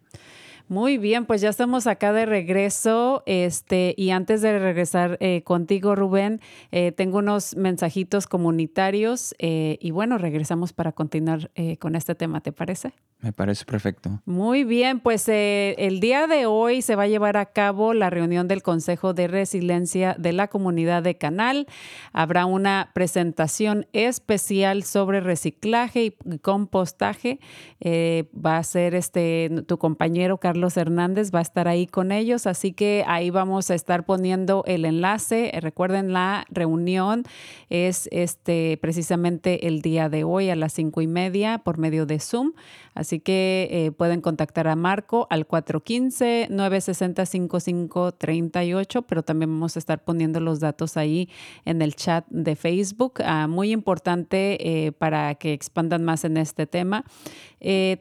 Muy bien, pues ya estamos acá de regreso. Este, y antes de regresar eh, contigo, Rubén, eh, tengo unos mensajitos comunitarios eh, y bueno, regresamos para continuar con este tema, ¿te parece? Me parece perfecto. Muy bien, pues el día de hoy se va a llevar a cabo la reunión del Consejo de Resiliencia de la Comunidad de Canal. Habrá una presentación especial sobre reciclaje y compostaje. va a ser este tu compañero Carlos Carlos Hernández va a estar ahí con ellos, así que ahí vamos a estar poniendo el enlace. Eh, recuerden, la reunión es este precisamente el día de hoy a las cinco y media por medio de Zoom, así que eh, pueden contactar a Marco al 415-960-5538, pero también vamos a estar poniendo los datos ahí en el chat de Facebook. Ah, muy importante eh, para que expandan más en este tema.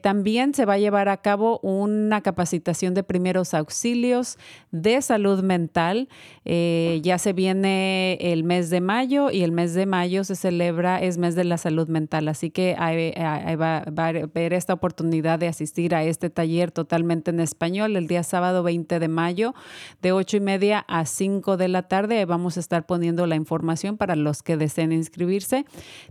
también se va a llevar a cabo una capacitación capacitación de primeros auxilios de salud mental. Eh, ya se viene el mes de mayo y el mes de mayo se celebra, es mes de la salud mental. Así que va, a haber esta oportunidad de asistir a este taller totalmente en español el día sábado 20 de mayo de 8 y media a 5 de la tarde. Vamos a estar poniendo la información para los que deseen inscribirse.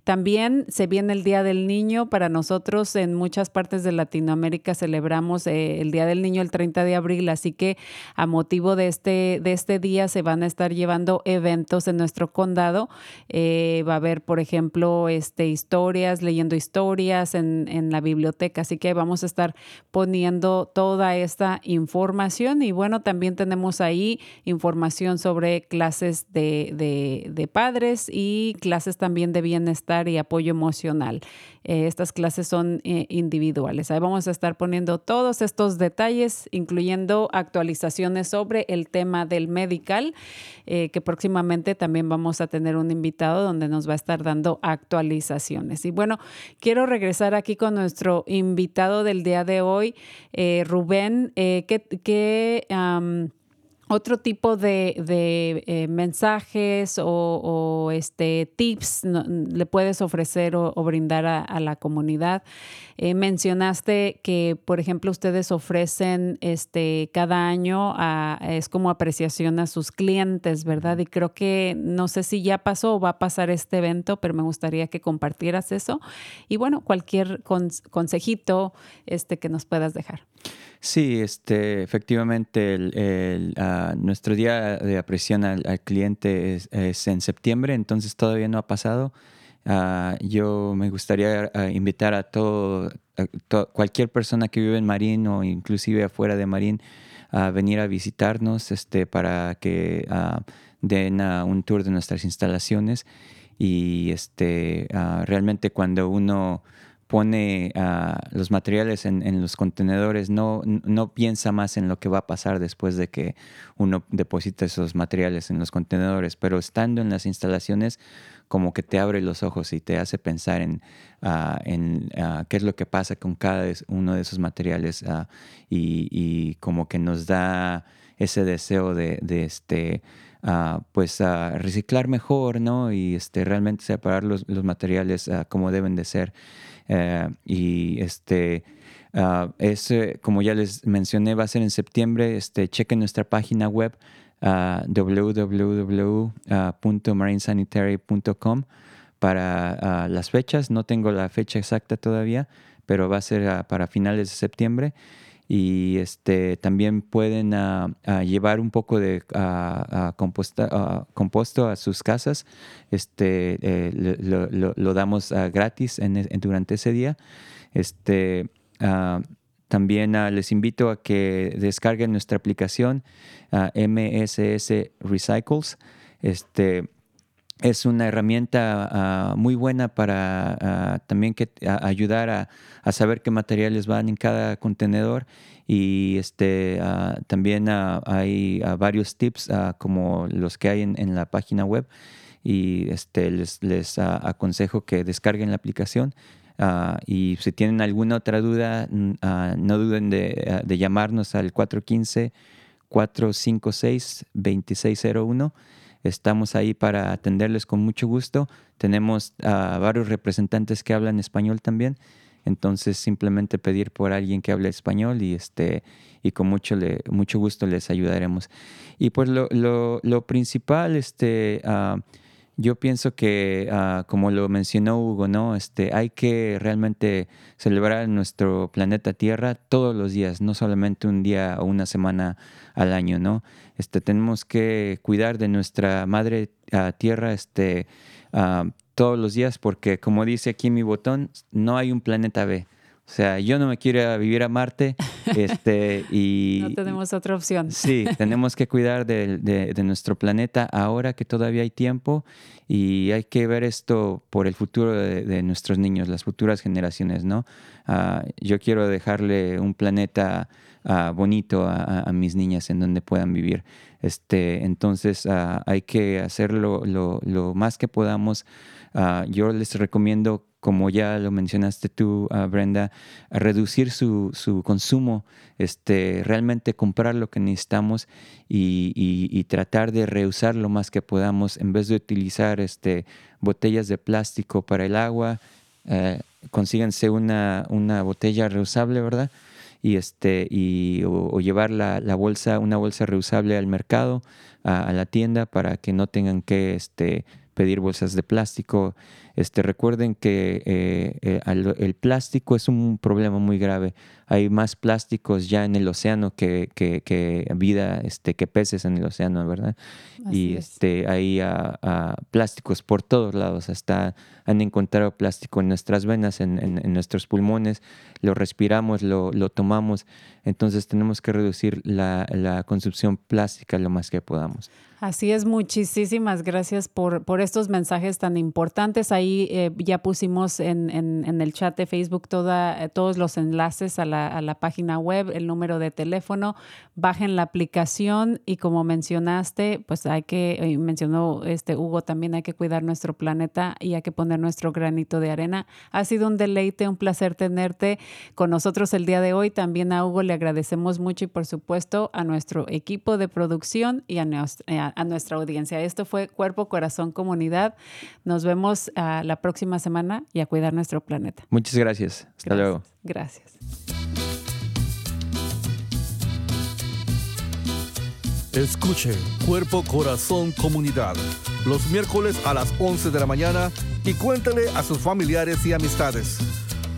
También se viene el Día del Niño. Para nosotros en muchas partes de Latinoamérica celebramos eh, el Día del Niño el 30 de abril, así que a motivo de este, de este día se van a estar llevando eventos en nuestro condado. Eh, va a haber, por ejemplo, este, historias, leyendo historias en, en la biblioteca, así que vamos a estar poniendo toda esta información y bueno, también tenemos ahí información sobre clases de, de, de padres y clases también de bienestar y apoyo emocional. Eh, estas clases son eh, individuales. Ahí vamos a estar poniendo todos estos detalles, incluyendo actualizaciones sobre el tema del medical, eh, que próximamente también vamos a tener un invitado donde nos va a estar dando actualizaciones. Y bueno, quiero regresar aquí con nuestro invitado del día de hoy, Rubén, que... otro tipo de, de eh, mensajes o, este, tips le puedes ofrecer o, brindar a, la comunidad? Eh, mencionaste que, por ejemplo, ustedes ofrecen este, cada año, es como apreciación a sus clientes, ¿verdad? Y creo que no sé si ya pasó o va a pasar este evento, pero me gustaría que compartieras eso. Y bueno, cualquier con, consejito este, que nos puedas dejar. Sí, este, efectivamente, uh, nuestro día de apreciación al, cliente es, en septiembre, entonces todavía no ha pasado. Uh, yo me gustaría uh, invitar a todo, to, cualquier persona que vive en Marín o inclusive afuera de Marín a venir a visitarnos este, para que den un tour de nuestras instalaciones. Y este, realmente cuando uno pone los materiales en, los contenedores, no, no piensa más en lo que va a pasar después de que uno deposita esos materiales en los contenedores, pero estando en las instalaciones como que te abre los ojos y te hace pensar en, uh, en uh, qué es lo que pasa con cada uno de esos materiales y, y, como que nos da ese deseo de, este... Pues reciclar mejor, ¿no? Y este, realmente separar los, los materiales como deben de ser. Y este, es, como ya les mencioné, va a ser en septiembre. Este, chequen nuestra página web www.marinesanitary.com para las fechas. No tengo la fecha exacta todavía, pero va a ser para finales de septiembre y este, también pueden uh, uh, llevar un poco de uh, composta, composto a sus casas. Este, eh, lo, damos gratis en, en, durante ese día. Este, también les invito a que descarguen nuestra aplicación MSS Recycles. Este, es una herramienta uh, muy buena para uh, también que, ayudar a, saber qué materiales van en cada contenedor y este, también hay varios tips como los que hay en, en, la página web y este, les, les aconsejo que descarguen la aplicación. y si tienen alguna otra duda, no duden de, de llamarnos al 415-456-2601 Estamos ahí para atenderles con mucho gusto. Tenemos varios representantes que hablan español también. Entonces simplemente pedir por alguien que hable español y este y con mucho le, mucho gusto les ayudaremos. Y pues lo, lo, principal, este uh, yo pienso que, uh, como lo mencionó Hugo, ¿no? Este, hay que realmente celebrar nuestro planeta Tierra todos los días, no solamente un día o una semana al año, ¿no? Este, tenemos que cuidar de nuestra madre Tierra este, uh, todos los días porque, como dice aquí mi botón, no hay un planeta B. O sea, yo no me quiero vivir a Marte <laughs> este, y... No tenemos otra opción. Sí, tenemos que cuidar de, de, de, nuestro planeta ahora que todavía hay tiempo y hay que ver esto por el futuro de, de nuestros niños, las futuras generaciones, ¿no? Uh, yo quiero dejarle un planeta uh, bonito a, a, mis niñas en donde puedan vivir. Este, entonces uh, hay que hacerlo lo, lo, más que podamos. yo les recomiendo como ya lo mencionaste tú, uh, Brenda, reducir su, su, consumo, este, realmente comprar lo que necesitamos y, y, tratar de reusar lo más que podamos en vez de utilizar este, botellas de plástico para el agua. Eh, consíganse una, una botella reusable, ¿verdad? y este y o, o llevar la, la, bolsa una bolsa reusable al mercado a, a, la tienda para que no tengan que este pedir bolsas de plástico este, recuerden que eh, eh, el plástico es un problema muy grave. Hay más plásticos ya en el océano que, que, que vida, este, que peces en el océano, ¿verdad? Así y este, hay uh, plásticos por todos lados. Hasta han encontrado plástico en nuestras venas, en, en, en nuestros pulmones. Lo respiramos, lo, lo, tomamos. Entonces tenemos que reducir la, la consumición plástica lo más que podamos. Así es, muchísimas gracias por, por estos mensajes tan importantes. Ahí eh, ya pusimos en, en, el chat de Facebook toda, eh, todos los enlaces a la, a la, página web, el número de teléfono. Bajen la aplicación y como mencionaste, pues hay que, eh, mencionó este Hugo, también hay que cuidar nuestro planeta y hay que poner nuestro granito de arena. Ha sido un deleite, un placer tenerte con nosotros el día de hoy. También a Hugo le agradecemos mucho y por supuesto a nuestro equipo de producción y a, a a, nuestra audiencia. Esto fue Cuerpo, Corazón, Comunidad. Nos vemos uh, la próxima semana y a cuidar nuestro planeta. Muchas gracias. Hasta gracias. luego. Gracias. Escuche Cuerpo, Corazón, Comunidad los miércoles a las 11 de la mañana y cuéntale a sus familiares y amistades.